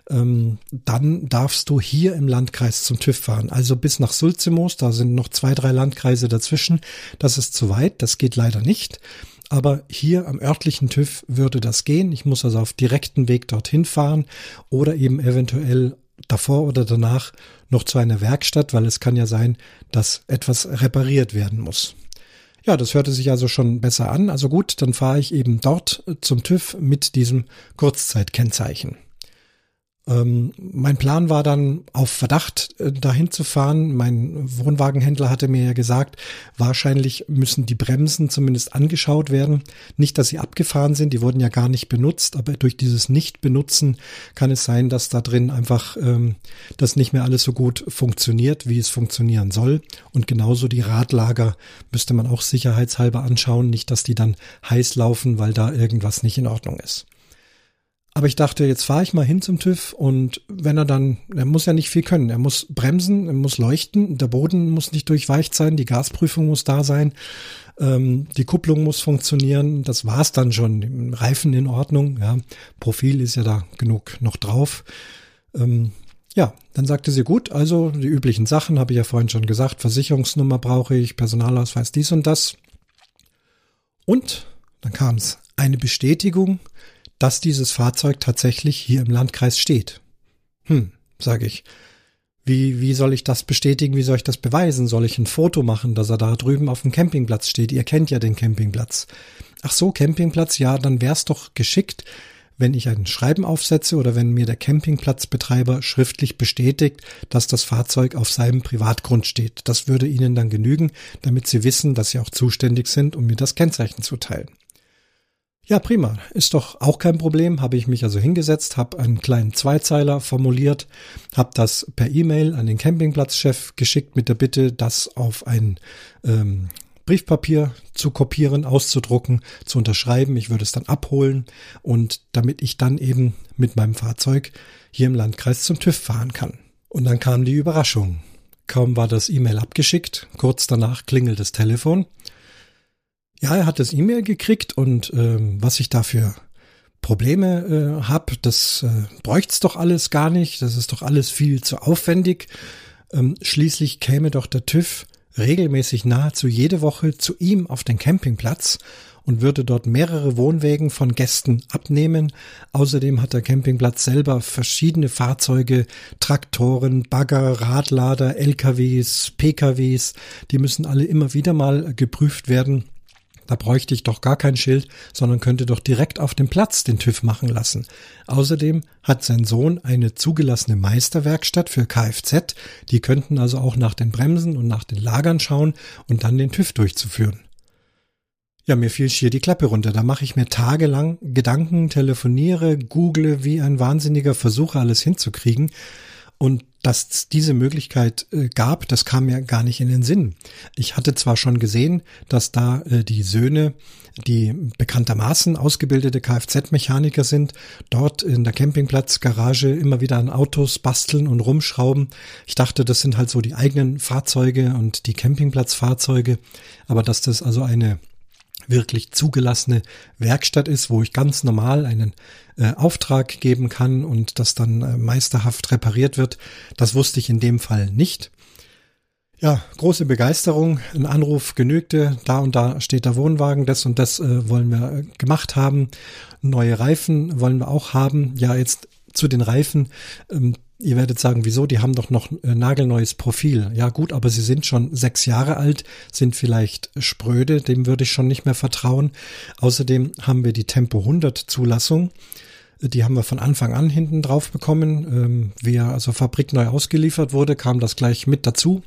ähm, dann darfst du hier im Landkreis zum TÜV fahren. Also bis nach Sulzimoos, da sind noch zwei, drei Landkreise dazwischen. Das ist zu weit, das geht leider nicht. Aber hier am örtlichen TÜV würde das gehen. Ich muss also auf direkten Weg dorthin fahren oder eben eventuell davor oder danach noch zu einer Werkstatt, weil es kann ja sein, dass etwas repariert werden muss. Ja, das hörte sich also schon besser an. Also gut, dann fahre ich eben dort zum TÜV mit diesem Kurzzeitkennzeichen. Ähm, mein Plan war dann auf Verdacht äh, dahin zu fahren. Mein Wohnwagenhändler hatte mir ja gesagt, wahrscheinlich müssen die Bremsen zumindest angeschaut werden. Nicht, dass sie abgefahren sind, die wurden ja gar nicht benutzt, aber durch dieses Nicht-Benutzen kann es sein, dass da drin einfach ähm, das nicht mehr alles so gut funktioniert, wie es funktionieren soll. Und genauso die Radlager müsste man auch sicherheitshalber anschauen, nicht, dass die dann heiß laufen, weil da irgendwas nicht in Ordnung ist. Aber ich dachte, jetzt fahre ich mal hin zum TÜV und wenn er dann, er muss ja nicht viel können. Er muss bremsen, er muss leuchten, der Boden muss nicht durchweicht sein, die Gasprüfung muss da sein, ähm, die Kupplung muss funktionieren. Das war's dann schon. Reifen in Ordnung, ja. Profil ist ja da genug noch drauf. Ähm, ja, dann sagte sie gut, also die üblichen Sachen habe ich ja vorhin schon gesagt, Versicherungsnummer brauche ich, Personalausweis, dies und das. Und dann kam es, eine Bestätigung, dass dieses Fahrzeug tatsächlich hier im Landkreis steht. Hm, sage ich. Wie, wie soll ich das bestätigen? Wie soll ich das beweisen? Soll ich ein Foto machen, dass er da drüben auf dem Campingplatz steht? Ihr kennt ja den Campingplatz. Ach so, Campingplatz, ja, dann wär's doch geschickt, wenn ich ein Schreiben aufsetze oder wenn mir der Campingplatzbetreiber schriftlich bestätigt, dass das Fahrzeug auf seinem Privatgrund steht. Das würde Ihnen dann genügen, damit Sie wissen, dass Sie auch zuständig sind, um mir das Kennzeichen zu teilen. Ja, prima. Ist doch auch kein Problem. Habe ich mich also hingesetzt, habe einen kleinen Zweizeiler formuliert, habe das per E-Mail an den Campingplatzchef geschickt mit der Bitte, das auf ein ähm, Briefpapier zu kopieren, auszudrucken, zu unterschreiben. Ich würde es dann abholen und damit ich dann eben mit meinem Fahrzeug hier im Landkreis zum TÜV fahren kann. Und dann kam die Überraschung. Kaum war das E-Mail abgeschickt, kurz danach klingelt das Telefon ja, er hat das E-Mail gekriegt und ähm, was ich dafür Probleme äh, habe, das äh, bräucht's doch alles gar nicht, das ist doch alles viel zu aufwendig. Ähm, schließlich käme doch der TÜV regelmäßig nahezu jede Woche zu ihm auf den Campingplatz und würde dort mehrere Wohnwägen von Gästen abnehmen. Außerdem hat der Campingplatz selber verschiedene Fahrzeuge, Traktoren, Bagger, Radlader, LKWs, PKWs, die müssen alle immer wieder mal geprüft werden da bräuchte ich doch gar kein Schild, sondern könnte doch direkt auf dem Platz den TÜV machen lassen. Außerdem hat sein Sohn eine zugelassene Meisterwerkstatt für Kfz, die könnten also auch nach den Bremsen und nach den Lagern schauen und dann den TÜV durchzuführen. Ja, mir fiel schier die Klappe runter. Da mache ich mir tagelang Gedanken, telefoniere, google wie ein Wahnsinniger, versuche alles hinzukriegen. Und dass es diese Möglichkeit äh, gab, das kam mir gar nicht in den Sinn. Ich hatte zwar schon gesehen, dass da äh, die Söhne, die bekanntermaßen ausgebildete Kfz-Mechaniker sind, dort in der Campingplatzgarage immer wieder an Autos basteln und rumschrauben. Ich dachte, das sind halt so die eigenen Fahrzeuge und die Campingplatzfahrzeuge, aber dass das also eine wirklich zugelassene Werkstatt ist, wo ich ganz normal einen äh, Auftrag geben kann und das dann äh, meisterhaft repariert wird. Das wusste ich in dem Fall nicht. Ja, große Begeisterung. Ein Anruf genügte. Da und da steht der Wohnwagen. Das und das äh, wollen wir äh, gemacht haben. Neue Reifen wollen wir auch haben. Ja, jetzt zu den Reifen. Ähm, Ihr werdet sagen, wieso? Die haben doch noch ein nagelneues Profil. Ja gut, aber sie sind schon sechs Jahre alt, sind vielleicht spröde, dem würde ich schon nicht mehr vertrauen. Außerdem haben wir die Tempo 100 Zulassung. Die haben wir von Anfang an hinten drauf bekommen. Ähm, wie er also fabrikneu ausgeliefert wurde, kam das gleich mit dazu.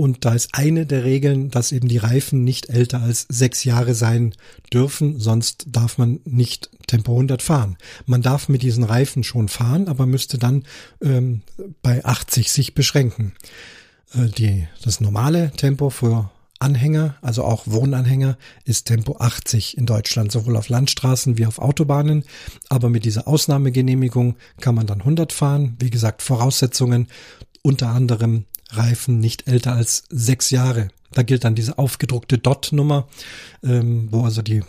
Und da ist eine der Regeln, dass eben die Reifen nicht älter als sechs Jahre sein dürfen, sonst darf man nicht Tempo 100 fahren. Man darf mit diesen Reifen schon fahren, aber müsste dann ähm, bei 80 sich beschränken. Äh, die, das normale Tempo für Anhänger, also auch Wohnanhänger, ist Tempo 80 in Deutschland, sowohl auf Landstraßen wie auf Autobahnen. Aber mit dieser Ausnahmegenehmigung kann man dann 100 fahren. Wie gesagt, Voraussetzungen unter anderem Reifen nicht älter als sechs Jahre. Da gilt dann diese aufgedruckte DOT-Nummer, ähm, wo also die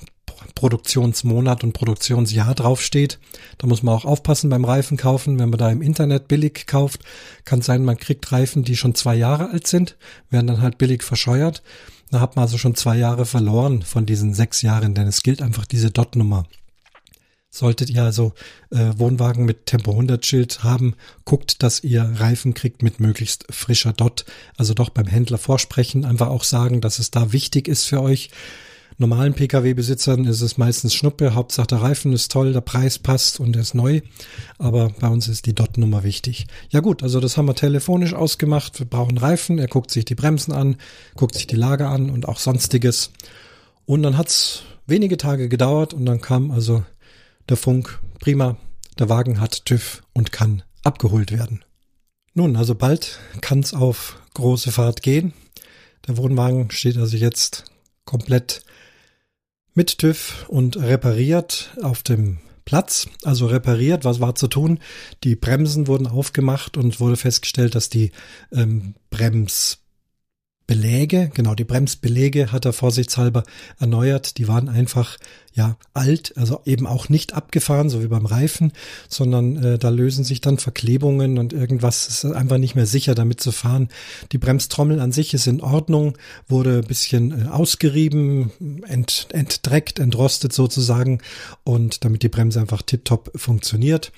Produktionsmonat und Produktionsjahr draufsteht. Da muss man auch aufpassen beim Reifen kaufen. Wenn man da im Internet billig kauft, kann sein, man kriegt Reifen, die schon zwei Jahre alt sind, werden dann halt billig verscheuert. Da hat man also schon zwei Jahre verloren von diesen sechs Jahren, denn es gilt einfach diese DOT-Nummer. Solltet ihr also äh, Wohnwagen mit Tempo 100 Schild haben, guckt, dass ihr Reifen kriegt mit möglichst frischer Dot. Also doch beim Händler vorsprechen, einfach auch sagen, dass es da wichtig ist für euch. Normalen Pkw-Besitzern ist es meistens Schnuppe, Hauptsache der Reifen ist toll, der Preis passt und er ist neu. Aber bei uns ist die Dot-Nummer wichtig. Ja gut, also das haben wir telefonisch ausgemacht. Wir brauchen Reifen, er guckt sich die Bremsen an, guckt sich die Lager an und auch sonstiges. Und dann hat's wenige Tage gedauert und dann kam also der Funk, prima, der Wagen hat TÜV und kann abgeholt werden. Nun, also bald kann's auf große Fahrt gehen. Der Wohnwagen steht also jetzt komplett mit TÜV und repariert auf dem Platz, also repariert. Was war zu tun? Die Bremsen wurden aufgemacht und wurde festgestellt, dass die ähm, Brems Beläge, genau, die Bremsbeläge hat er vorsichtshalber erneuert. Die waren einfach, ja, alt, also eben auch nicht abgefahren, so wie beim Reifen, sondern äh, da lösen sich dann Verklebungen und irgendwas ist einfach nicht mehr sicher, damit zu fahren. Die Bremstrommel an sich ist in Ordnung, wurde ein bisschen äh, ausgerieben, ent, entdreckt, entrostet sozusagen und damit die Bremse einfach tiptop funktioniert.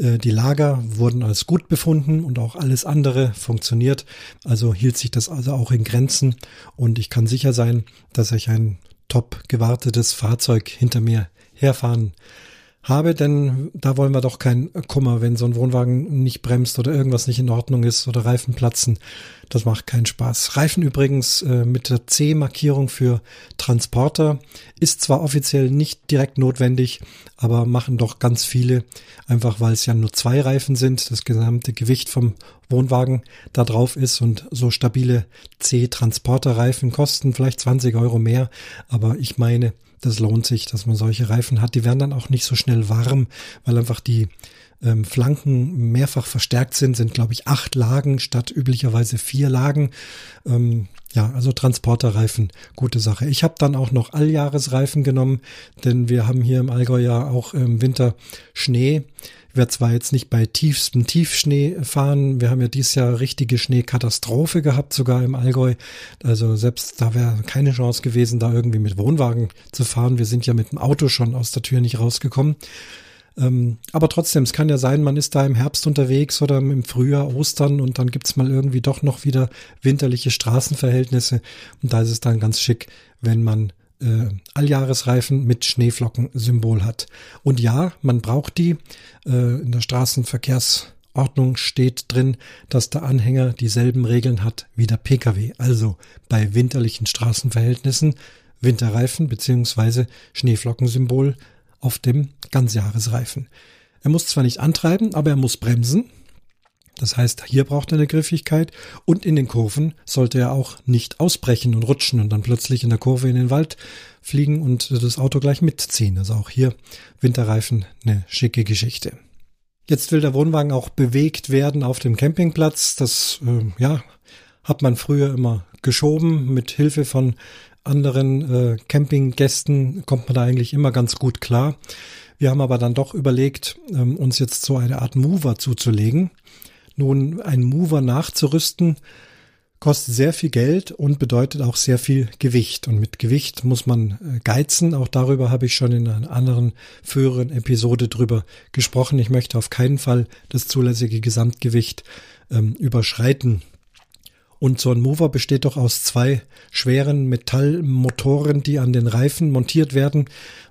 Äh, die Lager wurden als gut befunden und auch alles andere funktioniert. Also hielt sich das also auch in Grenzen und ich kann sicher sein, dass ich ein top gewartetes Fahrzeug hinter mir herfahren habe, denn da wollen wir doch keinen Kummer, wenn so ein Wohnwagen nicht bremst oder irgendwas nicht in Ordnung ist oder Reifen platzen. Das macht keinen Spaß. Reifen übrigens äh, mit der C-Markierung für Transporter ist zwar offiziell nicht direkt notwendig, aber machen doch ganz viele, einfach weil es ja nur zwei Reifen sind, das gesamte Gewicht vom Wohnwagen da drauf ist und so stabile C-Transporterreifen kosten vielleicht 20 Euro mehr, aber ich meine, das lohnt sich, dass man solche Reifen hat. Die werden dann auch nicht so schnell warm, weil einfach die ähm, Flanken mehrfach verstärkt sind, sind glaube ich acht Lagen statt üblicherweise vier Lagen. Ähm, ja, also Transporterreifen, gute Sache. Ich habe dann auch noch Alljahresreifen genommen, denn wir haben hier im Allgäu ja auch im Winter Schnee. Werde zwar jetzt nicht bei tiefstem Tiefschnee fahren, wir haben ja dieses Jahr richtige Schneekatastrophe gehabt, sogar im Allgäu. Also selbst da wäre keine Chance gewesen, da irgendwie mit Wohnwagen zu fahren. Wir sind ja mit dem Auto schon aus der Tür nicht rausgekommen. Ähm, aber trotzdem, es kann ja sein, man ist da im Herbst unterwegs oder im Frühjahr, Ostern und dann gibt's mal irgendwie doch noch wieder winterliche Straßenverhältnisse. Und da ist es dann ganz schick, wenn man äh, Alljahresreifen mit Schneeflockensymbol hat. Und ja, man braucht die. Äh, in der Straßenverkehrsordnung steht drin, dass der Anhänger dieselben Regeln hat wie der Pkw. Also bei winterlichen Straßenverhältnissen Winterreifen beziehungsweise Schneeflockensymbol auf dem Ganzjahresreifen. Er muss zwar nicht antreiben, aber er muss bremsen. Das heißt, hier braucht er eine Griffigkeit und in den Kurven sollte er auch nicht ausbrechen und rutschen und dann plötzlich in der Kurve in den Wald fliegen und das Auto gleich mitziehen. Also auch hier Winterreifen eine schicke Geschichte. Jetzt will der Wohnwagen auch bewegt werden auf dem Campingplatz. Das äh, ja, hat man früher immer geschoben. Mit Hilfe von anderen äh, Campinggästen kommt man da eigentlich immer ganz gut klar. Wir haben aber dann doch überlegt, ähm, uns jetzt so eine Art Mover zuzulegen. Nun, ein Mover nachzurüsten, kostet sehr viel Geld und bedeutet auch sehr viel Gewicht. Und mit Gewicht muss man äh, geizen. Auch darüber habe ich schon in einer anderen früheren Episode drüber gesprochen. Ich möchte auf keinen Fall das zulässige Gesamtgewicht ähm, überschreiten. Und so ein Mover besteht doch aus zwei schweren Metallmotoren, die an den Reifen montiert werden,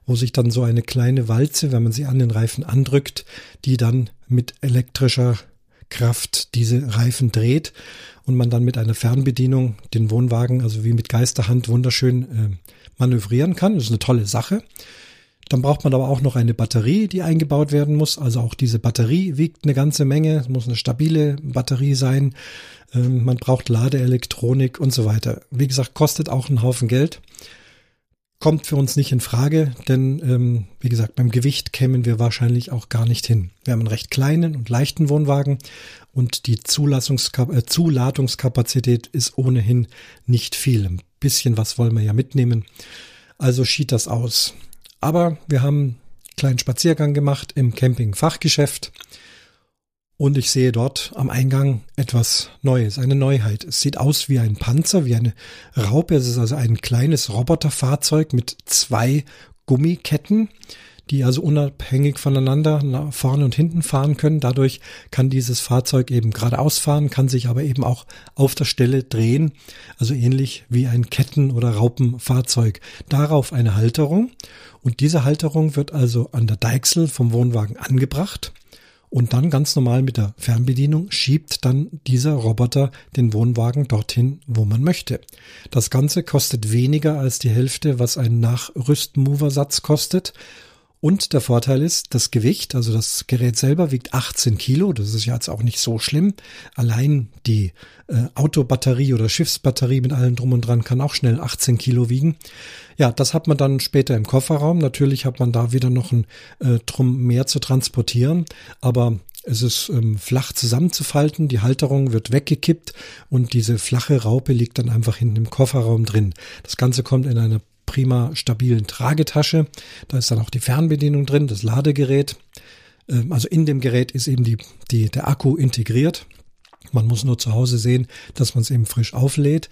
wo sich dann so eine kleine Walze, wenn man sie an den Reifen andrückt, die dann mit elektrischer Kraft diese Reifen dreht und man dann mit einer Fernbedienung den Wohnwagen, also wie mit Geisterhand, wunderschön äh, manövrieren kann. Das ist eine tolle Sache. Dann braucht man aber auch noch eine Batterie, die eingebaut werden muss. Also auch diese Batterie wiegt eine ganze Menge. Es muss eine stabile Batterie sein. Ähm, man braucht Ladeelektronik und so weiter. Wie gesagt, kostet auch einen Haufen Geld kommt für uns nicht in Frage, denn ähm, wie gesagt, beim Gewicht kämen wir wahrscheinlich auch gar nicht hin. Wir haben einen recht kleinen und leichten Wohnwagen und die Zulassungs- äh, Zuladungskapazität ist ohnehin nicht viel. Ein bisschen was wollen wir ja mitnehmen. Also schied das aus. Aber wir haben einen kleinen Spaziergang gemacht im Camping-Fachgeschäft und ich sehe dort am Eingang etwas Neues, eine Neuheit. Es sieht aus wie ein Panzer, wie eine Raupe. Es ist also ein kleines Roboterfahrzeug mit zwei Gummiketten, die also unabhängig voneinander nach vorne und hinten fahren können. Dadurch kann dieses Fahrzeug eben geradeaus fahren, kann sich aber eben auch auf der Stelle drehen. Also ähnlich wie ein Ketten- oder Raupenfahrzeug. Darauf eine Halterung. Und diese Halterung wird also an der Deichsel vom Wohnwagen angebracht. Und dann ganz normal mit der Fernbedienung schiebt dann dieser Roboter den Wohnwagen dorthin, wo man möchte. Das Ganze kostet weniger als die Hälfte, was ein Nachrüstmover-Satz kostet. Und der Vorteil ist, das Gewicht, also das Gerät selber wiegt 18 Kilo, das ist ja jetzt auch nicht so schlimm. Allein die äh, Autobatterie oder Schiffsbatterie mit allem drum und dran kann auch schnell 18 Kilo wiegen. Ja, das hat man dann später im Kofferraum. Natürlich hat man da wieder noch ein äh, Drum mehr zu transportieren, aber es ist ähm, flach zusammenzufalten, die Halterung wird weggekippt und diese flache Raupe liegt dann einfach hinten im Kofferraum drin. Das Ganze kommt in einer prima stabilen Tragetasche. Da ist dann auch die Fernbedienung drin, das Ladegerät. Ähm, also in dem Gerät ist eben die, die, der Akku integriert. Man muss nur zu Hause sehen, dass man es eben frisch auflädt.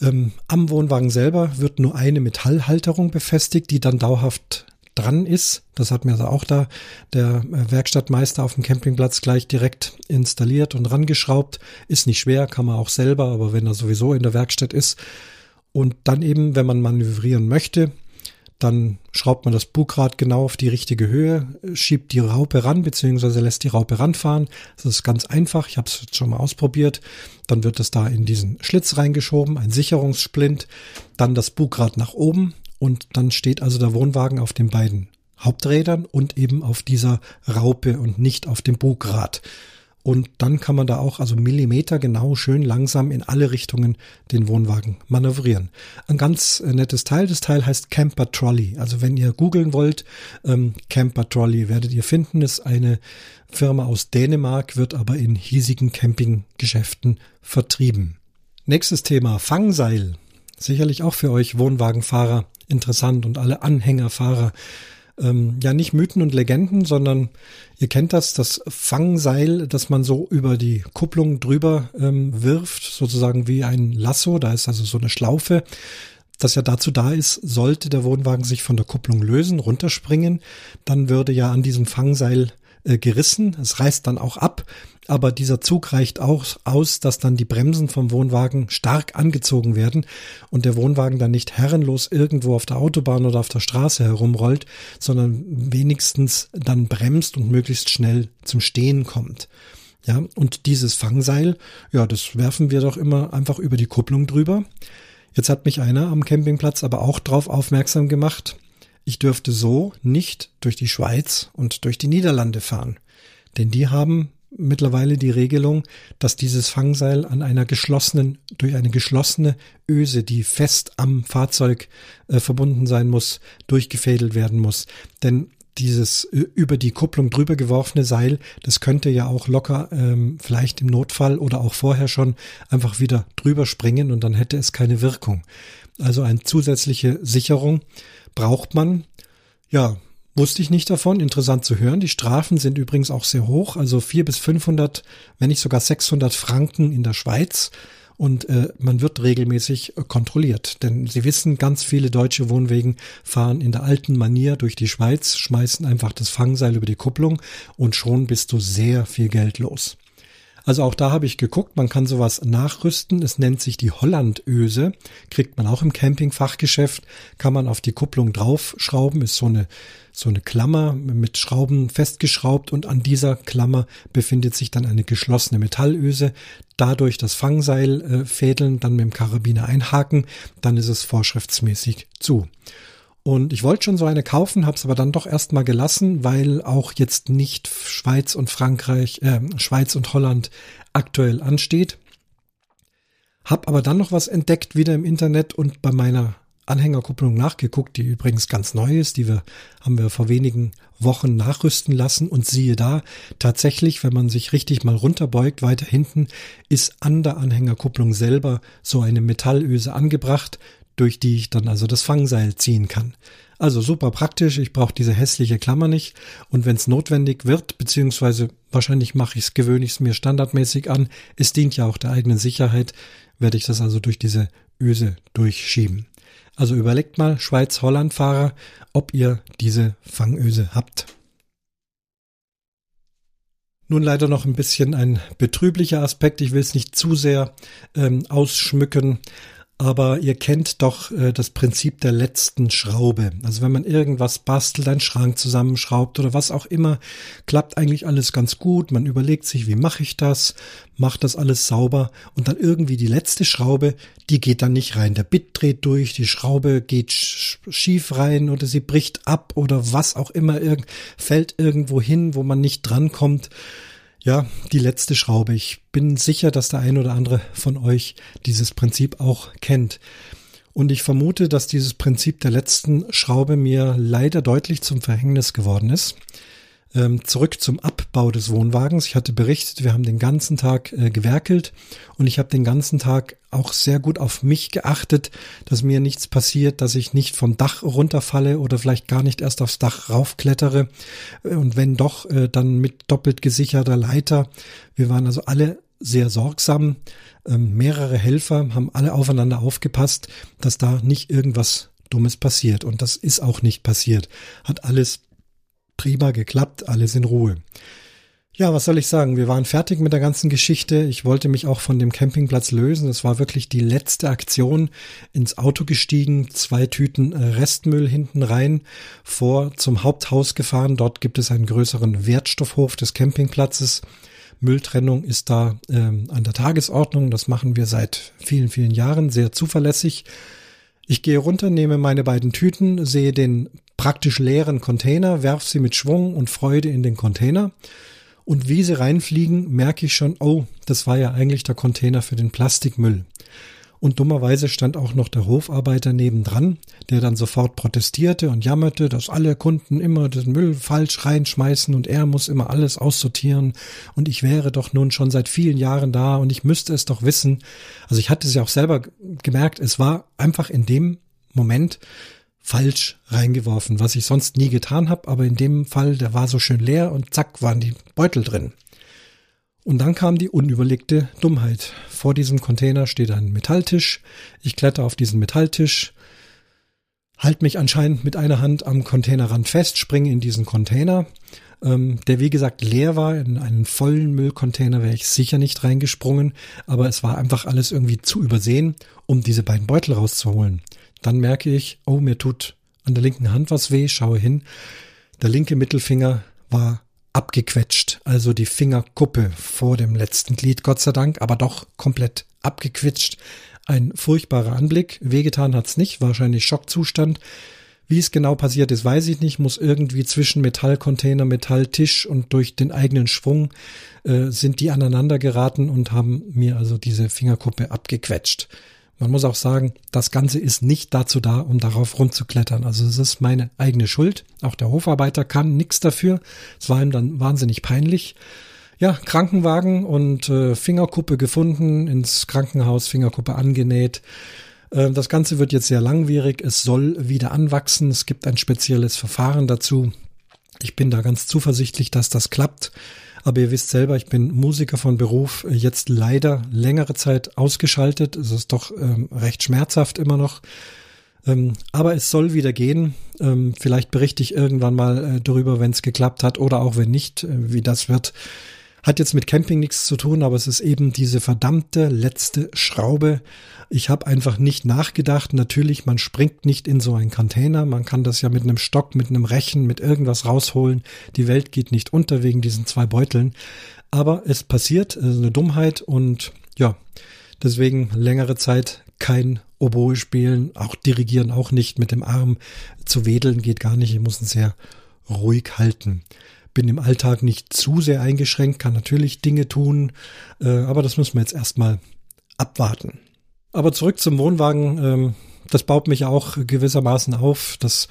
Ähm, am Wohnwagen selber wird nur eine Metallhalterung befestigt, die dann dauerhaft dran ist. Das hat mir also auch da der äh, Werkstattmeister auf dem Campingplatz gleich direkt installiert und rangeschraubt. Ist nicht schwer, kann man auch selber, aber wenn er sowieso in der Werkstatt ist. Und dann eben, wenn man manövrieren möchte, dann schraubt man das Bugrad genau auf die richtige Höhe, schiebt die Raupe ran, beziehungsweise lässt die Raupe ranfahren. Das ist ganz einfach. Ich habe es schon mal ausprobiert. Dann wird es da in diesen Schlitz reingeschoben, ein Sicherungssplint, dann das Bugrad nach oben und dann steht also der Wohnwagen auf den beiden Haupträdern und eben auf dieser Raupe und nicht auf dem Bugrad. Und dann kann man da auch also Millimeter genau schön langsam in alle Richtungen den Wohnwagen manövrieren. Ein ganz äh, nettes Teil. Das Teil heißt Camper Trolley. Also wenn ihr googeln wollt, ähm, Camper Trolley werdet ihr finden. Ist eine Firma aus Dänemark, wird aber in hiesigen Campinggeschäften vertrieben. Nächstes Thema Fangseil. Sicherlich auch für euch Wohnwagenfahrer interessant und alle Anhängerfahrer ähm, ja nicht Mythen und Legenden, sondern ihr kennt das, das Fangseil, das man so über die Kupplung drüber ähm, wirft, sozusagen wie ein Lasso. Da ist also so eine Schlaufe das ja dazu da ist, sollte der Wohnwagen sich von der Kupplung lösen, runterspringen, dann würde ja an diesem Fangseil äh, gerissen. Es reißt dann auch ab aber dieser Zug reicht auch aus, dass dann die Bremsen vom Wohnwagen stark angezogen werden und der Wohnwagen dann nicht herrenlos irgendwo auf der Autobahn oder auf der Straße herumrollt, sondern wenigstens dann bremst und möglichst schnell zum Stehen kommt. Ja, und dieses Fangseil, ja, das werfen wir doch immer einfach über die Kupplung drüber. Jetzt hat mich einer am Campingplatz aber auch darauf aufmerksam gemacht, ich dürfte so nicht durch die Schweiz und durch die Niederlande fahren. Denn die haben mittlerweile die Regelung, dass dieses Fangseil an einer geschlossenen, durch eine geschlossene Öse, die fest am Fahrzeug äh, verbunden sein muss, durchgefädelt werden muss. Denn dieses äh, über die Kupplung drüber geworfene Seil, das könnte ja auch locker ähm, vielleicht im Notfall oder auch vorher schon einfach wieder drüber springen und dann hätte es keine Wirkung. Also eine zusätzliche Sicherung braucht man. Ja, wusste ich nicht davon. Interessant zu hören. Die Strafen sind übrigens auch sehr hoch, also vier bis 500, wenn nicht sogar 600 Franken in der Schweiz und äh, man wird regelmäßig äh, kontrolliert. Denn Sie wissen, ganz viele deutsche Wohnwegen fahren in der alten Manier durch die Schweiz, schmeißen einfach das Fangseil über die Kupplung und schon bist du sehr viel Geld los. Also auch da habe ich geguckt, man kann sowas nachrüsten. Es nennt sich die Hollandöse, kriegt man auch im Campingfachgeschäft, kann man auf die Kupplung draufschrauben, ist so eine so eine Klammer mit Schrauben festgeschraubt und an dieser Klammer befindet sich dann eine geschlossene Metallöse. Dadurch das Fangseil äh, fädeln, dann mit dem Karabiner einhaken, dann ist es vorschriftsmäßig zu. Und ich wollte schon so eine kaufen, habe es aber dann doch erstmal gelassen, weil auch jetzt nicht Schweiz und Frankreich, äh, Schweiz und Holland aktuell ansteht. Hab aber dann noch was entdeckt wieder im Internet und bei meiner Anhängerkupplung nachgeguckt, die übrigens ganz neu ist, die wir haben wir vor wenigen Wochen nachrüsten lassen und siehe da, tatsächlich, wenn man sich richtig mal runterbeugt, weiter hinten ist an der Anhängerkupplung selber so eine Metallöse angebracht, durch die ich dann also das Fangseil ziehen kann. Also super praktisch, ich brauche diese hässliche Klammer nicht und wenn es notwendig wird, beziehungsweise wahrscheinlich mache ich es, gewöhne mir standardmäßig an, es dient ja auch der eigenen Sicherheit, werde ich das also durch diese Öse durchschieben. Also überlegt mal, Schweiz-Holland-Fahrer, ob ihr diese Fangöse habt. Nun leider noch ein bisschen ein betrüblicher Aspekt. Ich will es nicht zu sehr ähm, ausschmücken, aber ihr kennt doch äh, das Prinzip der letzten Schraube. Also wenn man irgendwas bastelt, einen Schrank zusammenschraubt oder was auch immer, klappt eigentlich alles ganz gut. Man überlegt sich, wie mache ich das, macht das alles sauber und dann irgendwie die letzte Schraube, die geht dann nicht rein. Der Bit dreht durch, die Schraube geht schief rein oder sie bricht ab oder was auch immer, fällt irgendwo hin, wo man nicht drankommt. Ja, die letzte Schraube. Ich bin sicher, dass der ein oder andere von euch dieses Prinzip auch kennt. Und ich vermute, dass dieses Prinzip der letzten Schraube mir leider deutlich zum Verhängnis geworden ist. Ähm, zurück zum Abbau des Wohnwagens. Ich hatte berichtet, wir haben den ganzen Tag äh, gewerkelt und ich habe den ganzen Tag auch sehr gut auf mich geachtet, dass mir nichts passiert, dass ich nicht vom Dach runterfalle oder vielleicht gar nicht erst aufs Dach raufklettere. Äh, und wenn doch, äh, dann mit doppelt gesicherter Leiter. Wir waren also alle sehr sorgsam. Ähm, mehrere Helfer haben alle aufeinander aufgepasst, dass da nicht irgendwas Dummes passiert. Und das ist auch nicht passiert. Hat alles prima geklappt, alles in Ruhe. Ja, was soll ich sagen? Wir waren fertig mit der ganzen Geschichte. Ich wollte mich auch von dem Campingplatz lösen. Es war wirklich die letzte Aktion. Ins Auto gestiegen, zwei Tüten äh, Restmüll hinten rein, vor zum Haupthaus gefahren. Dort gibt es einen größeren Wertstoffhof des Campingplatzes. Mülltrennung ist da ähm, an der Tagesordnung. Das machen wir seit vielen, vielen Jahren sehr zuverlässig. Ich gehe runter, nehme meine beiden Tüten, sehe den praktisch leeren Container, werf sie mit Schwung und Freude in den Container. Und wie sie reinfliegen, merke ich schon, oh, das war ja eigentlich der Container für den Plastikmüll. Und dummerweise stand auch noch der Hofarbeiter nebendran, der dann sofort protestierte und jammerte, dass alle Kunden immer den Müll falsch reinschmeißen und er muss immer alles aussortieren und ich wäre doch nun schon seit vielen Jahren da und ich müsste es doch wissen. Also ich hatte es ja auch selber gemerkt, es war einfach in dem Moment falsch reingeworfen, was ich sonst nie getan habe, aber in dem Fall, der war so schön leer und zack, waren die Beutel drin. Und dann kam die unüberlegte Dummheit. Vor diesem Container steht ein Metalltisch. Ich kletter auf diesen Metalltisch, halt mich anscheinend mit einer Hand am Containerrand fest, springe in diesen Container, ähm, der wie gesagt leer war. In einen vollen Müllcontainer wäre ich sicher nicht reingesprungen, aber es war einfach alles irgendwie zu übersehen, um diese beiden Beutel rauszuholen. Dann merke ich, oh, mir tut an der linken Hand was weh, schaue hin. Der linke Mittelfinger war abgequetscht, also die Fingerkuppe vor dem letzten Glied, Gott sei Dank, aber doch komplett abgequetscht. Ein furchtbarer Anblick. Wehgetan hat's nicht, wahrscheinlich Schockzustand. Wie es genau passiert ist, weiß ich nicht. Muss irgendwie zwischen Metallcontainer, Metalltisch und durch den eigenen Schwung äh, sind die aneinander geraten und haben mir also diese Fingerkuppe abgequetscht. Man muss auch sagen, das Ganze ist nicht dazu da, um darauf rumzuklettern. Also es ist meine eigene Schuld. Auch der Hofarbeiter kann nichts dafür. Es war ihm dann wahnsinnig peinlich. Ja, Krankenwagen und äh, Fingerkuppe gefunden, ins Krankenhaus Fingerkuppe angenäht. Äh, das Ganze wird jetzt sehr langwierig. Es soll wieder anwachsen. Es gibt ein spezielles Verfahren dazu. Ich bin da ganz zuversichtlich, dass das klappt. Aber ihr wisst selber, ich bin Musiker von Beruf, jetzt leider längere Zeit ausgeschaltet. Es ist doch ähm, recht schmerzhaft immer noch. Ähm, aber es soll wieder gehen. Ähm, vielleicht berichte ich irgendwann mal äh, darüber, wenn es geklappt hat oder auch wenn nicht, äh, wie das wird. Hat jetzt mit Camping nichts zu tun, aber es ist eben diese verdammte letzte Schraube. Ich habe einfach nicht nachgedacht. Natürlich, man springt nicht in so einen Container. Man kann das ja mit einem Stock, mit einem Rechen, mit irgendwas rausholen. Die Welt geht nicht unter wegen diesen zwei Beuteln. Aber es passiert, es ist eine Dummheit und ja, deswegen längere Zeit kein Oboe spielen, auch dirigieren auch nicht mit dem Arm zu wedeln geht gar nicht. Ich muss ihn sehr ruhig halten bin im Alltag nicht zu sehr eingeschränkt, kann natürlich Dinge tun, äh, aber das müssen wir jetzt erstmal abwarten. Aber zurück zum Wohnwagen, ähm, das baut mich auch gewissermaßen auf. Das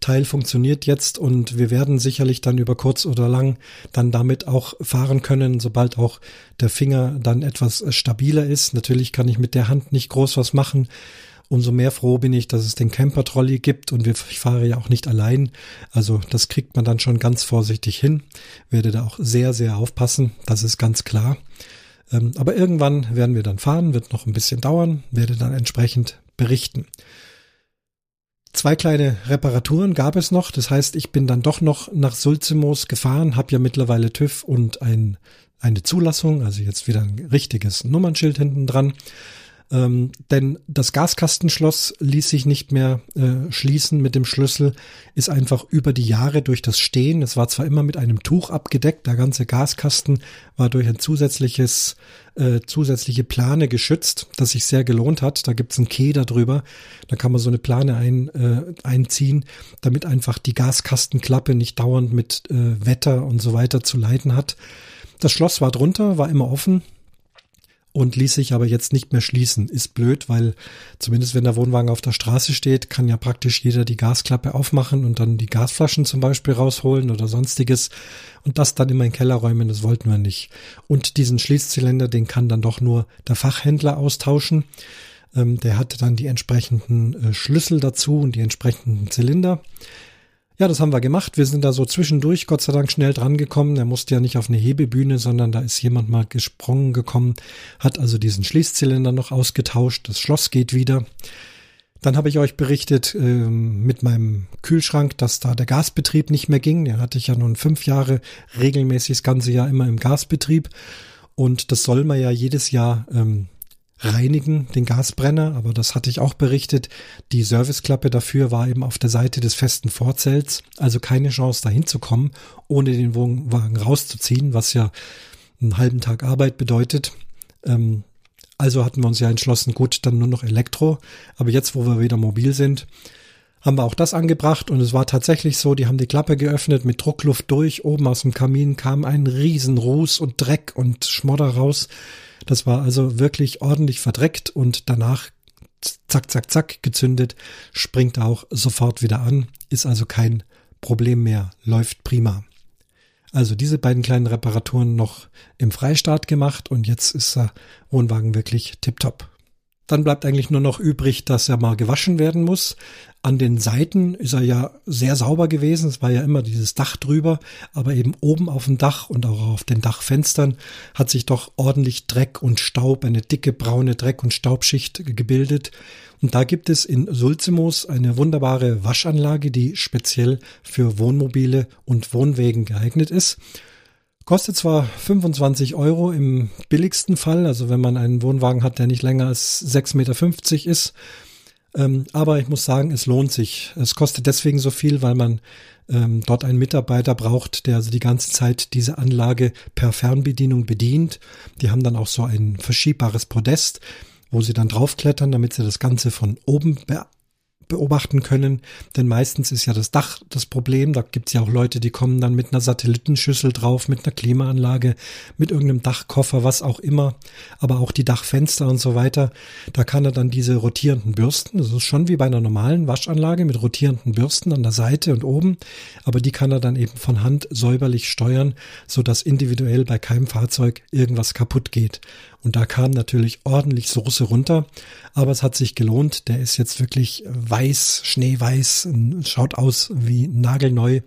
Teil funktioniert jetzt und wir werden sicherlich dann über kurz oder lang dann damit auch fahren können, sobald auch der Finger dann etwas stabiler ist. Natürlich kann ich mit der Hand nicht groß was machen. Umso mehr froh bin ich, dass es den Camper-Trolley gibt und ich fahre ja auch nicht allein. Also das kriegt man dann schon ganz vorsichtig hin. Werde da auch sehr, sehr aufpassen. Das ist ganz klar. Ähm, aber irgendwann werden wir dann fahren, wird noch ein bisschen dauern, werde dann entsprechend berichten. Zwei kleine Reparaturen gab es noch. Das heißt, ich bin dann doch noch nach Sulzimos gefahren, habe ja mittlerweile TÜV und ein, eine Zulassung, also jetzt wieder ein richtiges Nummernschild hinten dran. Ähm, denn das Gaskastenschloss ließ sich nicht mehr äh, schließen mit dem Schlüssel, ist einfach über die Jahre durch das Stehen, es war zwar immer mit einem Tuch abgedeckt, der ganze Gaskasten war durch ein zusätzliches, äh, zusätzliche Plane geschützt, das sich sehr gelohnt hat. Da gibt's einen Keder drüber, da kann man so eine Plane ein, äh, einziehen, damit einfach die Gaskastenklappe nicht dauernd mit äh, Wetter und so weiter zu leiden hat. Das Schloss war drunter, war immer offen und ließ sich aber jetzt nicht mehr schließen. Ist blöd, weil zumindest wenn der Wohnwagen auf der Straße steht, kann ja praktisch jeder die Gasklappe aufmachen und dann die Gasflaschen zum Beispiel rausholen oder sonstiges und das dann in meinen Keller räumen, das wollten wir nicht. Und diesen Schließzylinder, den kann dann doch nur der Fachhändler austauschen. Ähm, der hatte dann die entsprechenden äh, Schlüssel dazu und die entsprechenden Zylinder. Ja, das haben wir gemacht. Wir sind da so zwischendurch, Gott sei Dank, schnell dran gekommen. Er musste ja nicht auf eine Hebebühne, sondern da ist jemand mal gesprungen gekommen, hat also diesen Schließzylinder noch ausgetauscht. Das Schloss geht wieder. Dann habe ich euch berichtet ähm, mit meinem Kühlschrank, dass da der Gasbetrieb nicht mehr ging. Den hatte ich ja nun fünf Jahre regelmäßig das ganze Jahr immer im Gasbetrieb. Und das soll man ja jedes Jahr ähm, reinigen, den Gasbrenner, aber das hatte ich auch berichtet. Die Serviceklappe dafür war eben auf der Seite des festen Vorzelts, also keine Chance dahin zu kommen, ohne den Wohnwagen rauszuziehen, was ja einen halben Tag Arbeit bedeutet. Ähm, also hatten wir uns ja entschlossen, gut, dann nur noch Elektro. Aber jetzt, wo wir wieder mobil sind, haben wir auch das angebracht und es war tatsächlich so, die haben die Klappe geöffnet mit Druckluft durch, oben aus dem Kamin kam ein riesen Ruß und Dreck und Schmodder raus. Das war also wirklich ordentlich verdreckt und danach zack, zack, zack gezündet, springt auch sofort wieder an, ist also kein Problem mehr, läuft prima. Also diese beiden kleinen Reparaturen noch im Freistart gemacht und jetzt ist der Wohnwagen wirklich tipptopp. Dann bleibt eigentlich nur noch übrig, dass er mal gewaschen werden muss. An den Seiten ist er ja sehr sauber gewesen. Es war ja immer dieses Dach drüber, aber eben oben auf dem Dach und auch auf den Dachfenstern hat sich doch ordentlich Dreck und Staub, eine dicke braune Dreck- und Staubschicht gebildet. Und da gibt es in Sulzimos eine wunderbare Waschanlage, die speziell für Wohnmobile und Wohnwegen geeignet ist. Kostet zwar 25 Euro im billigsten Fall, also wenn man einen Wohnwagen hat, der nicht länger als 6,50 Meter ist. Ähm, aber ich muss sagen, es lohnt sich. Es kostet deswegen so viel, weil man ähm, dort einen Mitarbeiter braucht, der also die ganze Zeit diese Anlage per Fernbedienung bedient. Die haben dann auch so ein verschiebbares Podest, wo sie dann draufklettern, damit sie das Ganze von oben be beobachten können. Denn meistens ist ja das Dach das Problem. Da gibt's ja auch Leute, die kommen dann mit einer Satellitenschüssel drauf, mit einer Klimaanlage, mit irgendeinem Dachkoffer, was auch immer. Aber auch die Dachfenster und so weiter. Da kann er dann diese rotierenden Bürsten, das ist schon wie bei einer normalen Waschanlage mit rotierenden Bürsten an der Seite und oben. Aber die kann er dann eben von Hand säuberlich steuern, so dass individuell bei keinem Fahrzeug irgendwas kaputt geht. Und da kam natürlich ordentlich Soße runter, aber es hat sich gelohnt. Der ist jetzt wirklich weiß, schneeweiß, schaut aus wie nagelneu.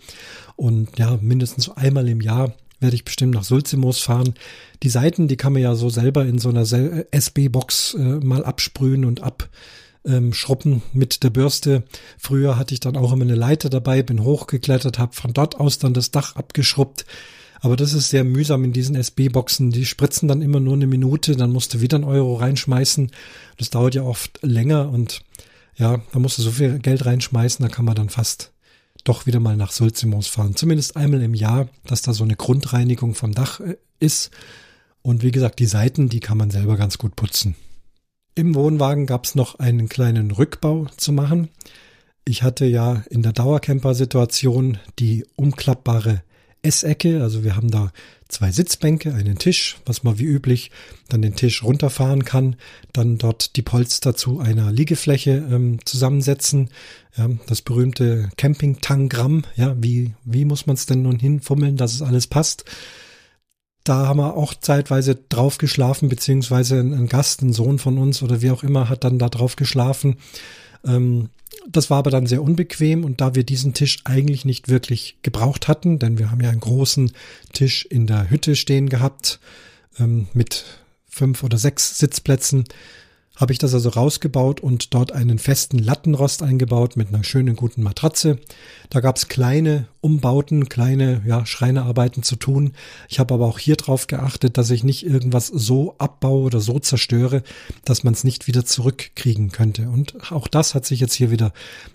Und ja, mindestens einmal im Jahr werde ich bestimmt nach Sulzimoos fahren. Die Seiten, die kann man ja so selber in so einer SB-Box äh, mal absprühen und ab ähm, mit der Bürste. Früher hatte ich dann auch immer eine Leiter dabei, bin hochgeklettert, habe von dort aus dann das Dach abgeschrubbt. Aber das ist sehr mühsam in diesen SB-Boxen. Die spritzen dann immer nur eine Minute, dann musst du wieder einen Euro reinschmeißen. Das dauert ja oft länger und ja, da musst du so viel Geld reinschmeißen, da kann man dann fast doch wieder mal nach Sulzimos fahren. Zumindest einmal im Jahr, dass da so eine Grundreinigung vom Dach äh, ist. Und wie gesagt, die Seiten, die kann man selber ganz gut putzen. Im Wohnwagen gab es noch einen kleinen Rückbau zu machen. Ich hatte ja in der Dauercamper-Situation die umklappbare Essecke. Also wir haben da zwei Sitzbänke, einen Tisch, was man wie üblich dann den Tisch runterfahren kann, dann dort die Polster zu einer Liegefläche ähm, zusammensetzen. Ja, das berühmte Camping-Tangramm. Ja, wie, wie muss man es denn nun hinfummeln, dass es alles passt? Da haben wir auch zeitweise drauf geschlafen, beziehungsweise ein Gast, ein Sohn von uns oder wie auch immer, hat dann da drauf geschlafen. Ähm, das war aber dann sehr unbequem und da wir diesen Tisch eigentlich nicht wirklich gebraucht hatten, denn wir haben ja einen großen Tisch in der Hütte stehen gehabt ähm, mit fünf oder sechs Sitzplätzen, habe ich das also rausgebaut und dort einen festen Lattenrost eingebaut mit einer schönen guten Matratze. Da gab es kleine Umbauten, kleine ja, Schreinerarbeiten zu tun. Ich habe aber auch hier drauf geachtet, dass ich nicht irgendwas so abbaue oder so zerstöre, dass man es nicht wieder zurückkriegen könnte. Und auch das hat sich jetzt hier wieder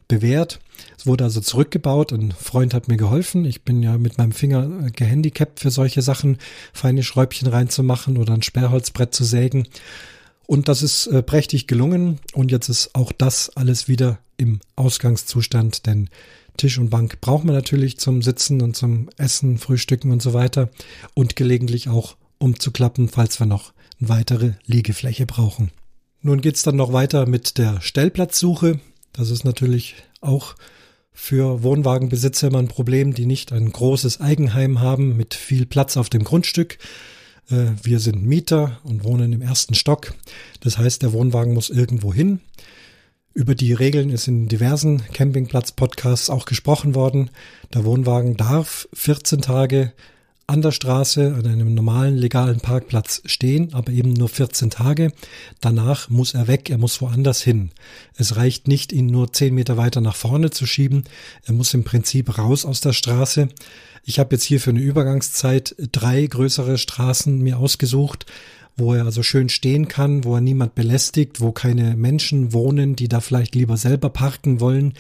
bewährt. Es wurde also zurückgebaut. Ein Freund hat mir geholfen. Ich bin ja mit meinem Finger äh, gehandicapt für solche Sachen, feine Schräubchen reinzumachen oder ein Sperrholzbrett zu sägen. Und das ist äh, prächtig gelungen. Und jetzt ist auch das alles wieder im Ausgangszustand, denn Tisch und Bank braucht man natürlich zum Sitzen und zum Essen, Frühstücken und so weiter. Und gelegentlich auch umzuklappen, falls wir noch eine weitere Liegefläche brauchen. Nun geht's dann noch weiter mit der Stellplatzsuche. Das ist natürlich auch für Wohnwagenbesitzer immer ein Problem, die nicht ein großes Eigenheim haben mit viel Platz auf dem Grundstück. Äh, wir sind Mieter und wohnen im ersten Stock. Das heißt, der Wohnwagen muss irgendwo hin. Über die Regeln ist in diversen Campingplatz-Podcasts auch gesprochen worden. Der Wohnwagen darf 14 Tage an der Straße, an einem normalen legalen Parkplatz stehen, aber eben nur 14 Tage. Danach muss er weg, er muss woanders hin. Es reicht nicht, ihn nur 10 Meter weiter nach vorne zu schieben. Er muss im Prinzip raus aus der Straße. Ich habe jetzt hier für eine Übergangszeit drei größere Straßen mir ausgesucht, wo er also schön stehen kann, wo er niemand belästigt, wo keine Menschen wohnen, die da vielleicht lieber selber parken wollen.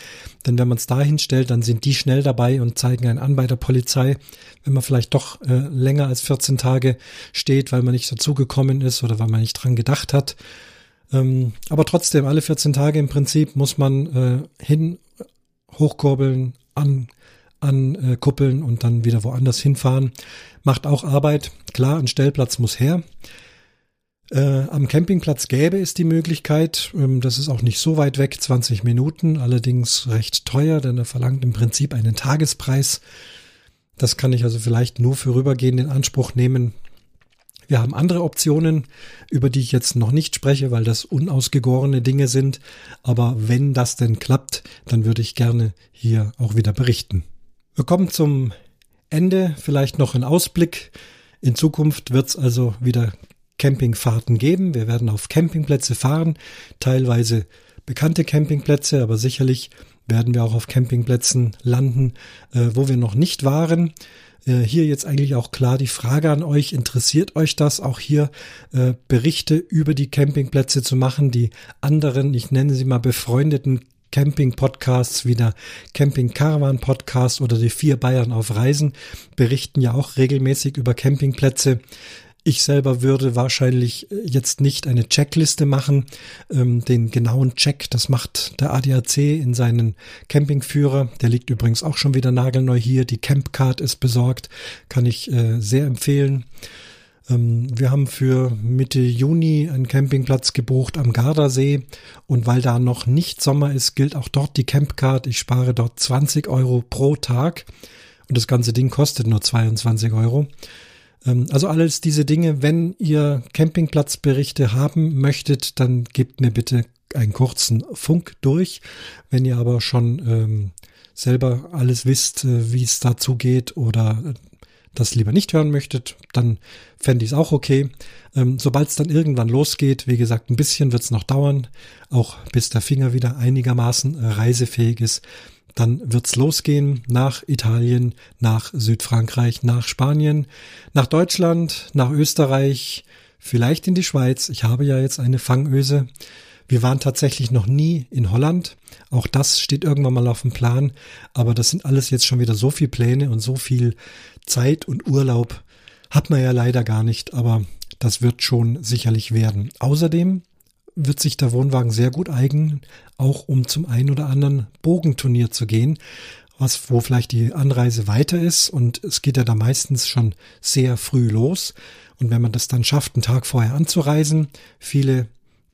Denn wenn man es dahin stellt, dann sind die schnell dabei und zeigen einen an bei der Polizei, wenn man vielleicht doch äh, länger als 14 Tage steht, weil man nicht dazugekommen ist oder weil man nicht dran gedacht hat. Ähm, aber trotzdem, alle 14 Tage im Prinzip muss man äh, hin, hochkurbeln, an ankuppeln und dann wieder woanders hinfahren. Macht auch Arbeit. Klar, ein Stellplatz muss her. Äh, am Campingplatz gäbe es die Möglichkeit, ähm, das ist auch nicht so weit weg, 20 Minuten, allerdings recht teuer, denn er verlangt im Prinzip einen Tagespreis. Das kann ich also vielleicht nur für rübergehend in Anspruch nehmen. Wir haben andere Optionen, über die ich jetzt noch nicht spreche, weil das unausgegorene Dinge sind. Aber wenn das denn klappt, dann würde ich gerne hier auch wieder berichten. Wir kommen zum Ende, vielleicht noch ein Ausblick. In Zukunft wird es also wieder Campingfahrten geben. Wir werden auf Campingplätze fahren, teilweise bekannte Campingplätze, aber sicherlich werden wir auch auf Campingplätzen landen, äh, wo wir noch nicht waren. Äh, hier jetzt eigentlich auch klar die Frage an euch, interessiert euch das auch hier äh, Berichte über die Campingplätze zu machen, die anderen, ich nenne sie mal befreundeten Camping-Podcasts wie der Camping-Caravan-Podcast oder die vier Bayern auf Reisen berichten ja auch regelmäßig über Campingplätze. Ich selber würde wahrscheinlich äh, jetzt nicht eine Checkliste machen. Ähm, den genauen Check, das macht der ADAC in seinen Campingführer. Der liegt übrigens auch schon wieder nagelneu hier. Die Campcard ist besorgt. Kann ich äh, sehr empfehlen. Ähm, wir haben für Mitte Juni einen Campingplatz gebucht am Gardasee und weil da noch nicht Sommer ist, gilt auch dort die Campcard. Ich spare dort 20 Euro pro Tag und das ganze Ding kostet nur 22 Euro. Ähm, also alles diese Dinge, wenn ihr Campingplatzberichte haben möchtet, dann gebt mir bitte einen kurzen Funk durch. Wenn ihr aber schon ähm, selber alles wisst, äh, wie es dazu geht oder äh, das lieber nicht hören möchtet, dann fände ich es auch okay. Ähm, Sobald es dann irgendwann losgeht, wie gesagt, ein bisschen wird es noch dauern, auch bis der Finger wieder einigermaßen reisefähig ist, dann wird's losgehen nach Italien, nach Südfrankreich, nach Spanien, nach Deutschland, nach Österreich, vielleicht in die Schweiz. Ich habe ja jetzt eine Fangöse. Wir waren tatsächlich noch nie in Holland. Auch das steht irgendwann mal auf dem Plan. Aber das sind alles jetzt schon wieder so viel Pläne und so viel Zeit und Urlaub hat man ja leider gar nicht. Aber das wird schon sicherlich werden. Außerdem wird sich der Wohnwagen sehr gut eignen, auch um zum ein oder anderen Bogenturnier zu gehen, was, wo vielleicht die Anreise weiter ist und es geht ja da meistens schon sehr früh los. Und wenn man das dann schafft, einen Tag vorher anzureisen, viele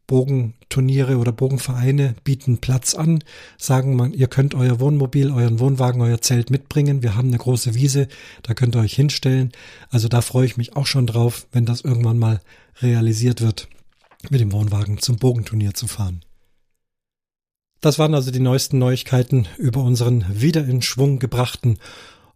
Bogenturniere oder Bogenvereine bieten Platz an, sagen man, ihr könnt euer Wohnmobil, euren Wohnwagen, euer Zelt mitbringen. Wir haben eine große Wiese, da könnt ihr euch hinstellen. Also da freue ich mich auch schon drauf, wenn das irgendwann mal realisiert wird mit dem Wohnwagen zum Bogenturnier zu fahren. Das waren also die neuesten Neuigkeiten über unseren wieder in Schwung gebrachten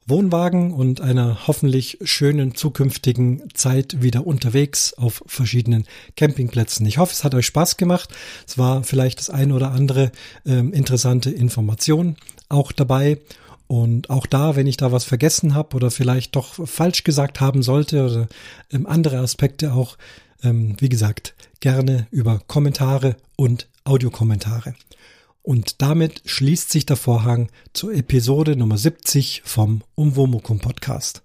Wohnwagen und einer hoffentlich schönen zukünftigen Zeit wieder unterwegs auf verschiedenen Campingplätzen. Ich hoffe, es hat euch Spaß gemacht. Es war vielleicht das eine oder andere äh, interessante Information auch dabei. Und auch da, wenn ich da was vergessen habe oder vielleicht doch falsch gesagt haben sollte oder ähm, andere Aspekte auch, ähm, wie gesagt, gerne über Kommentare und Audiokommentare. Und damit schließt sich der Vorhang zur Episode Nummer 70 vom Umwomukum Podcast.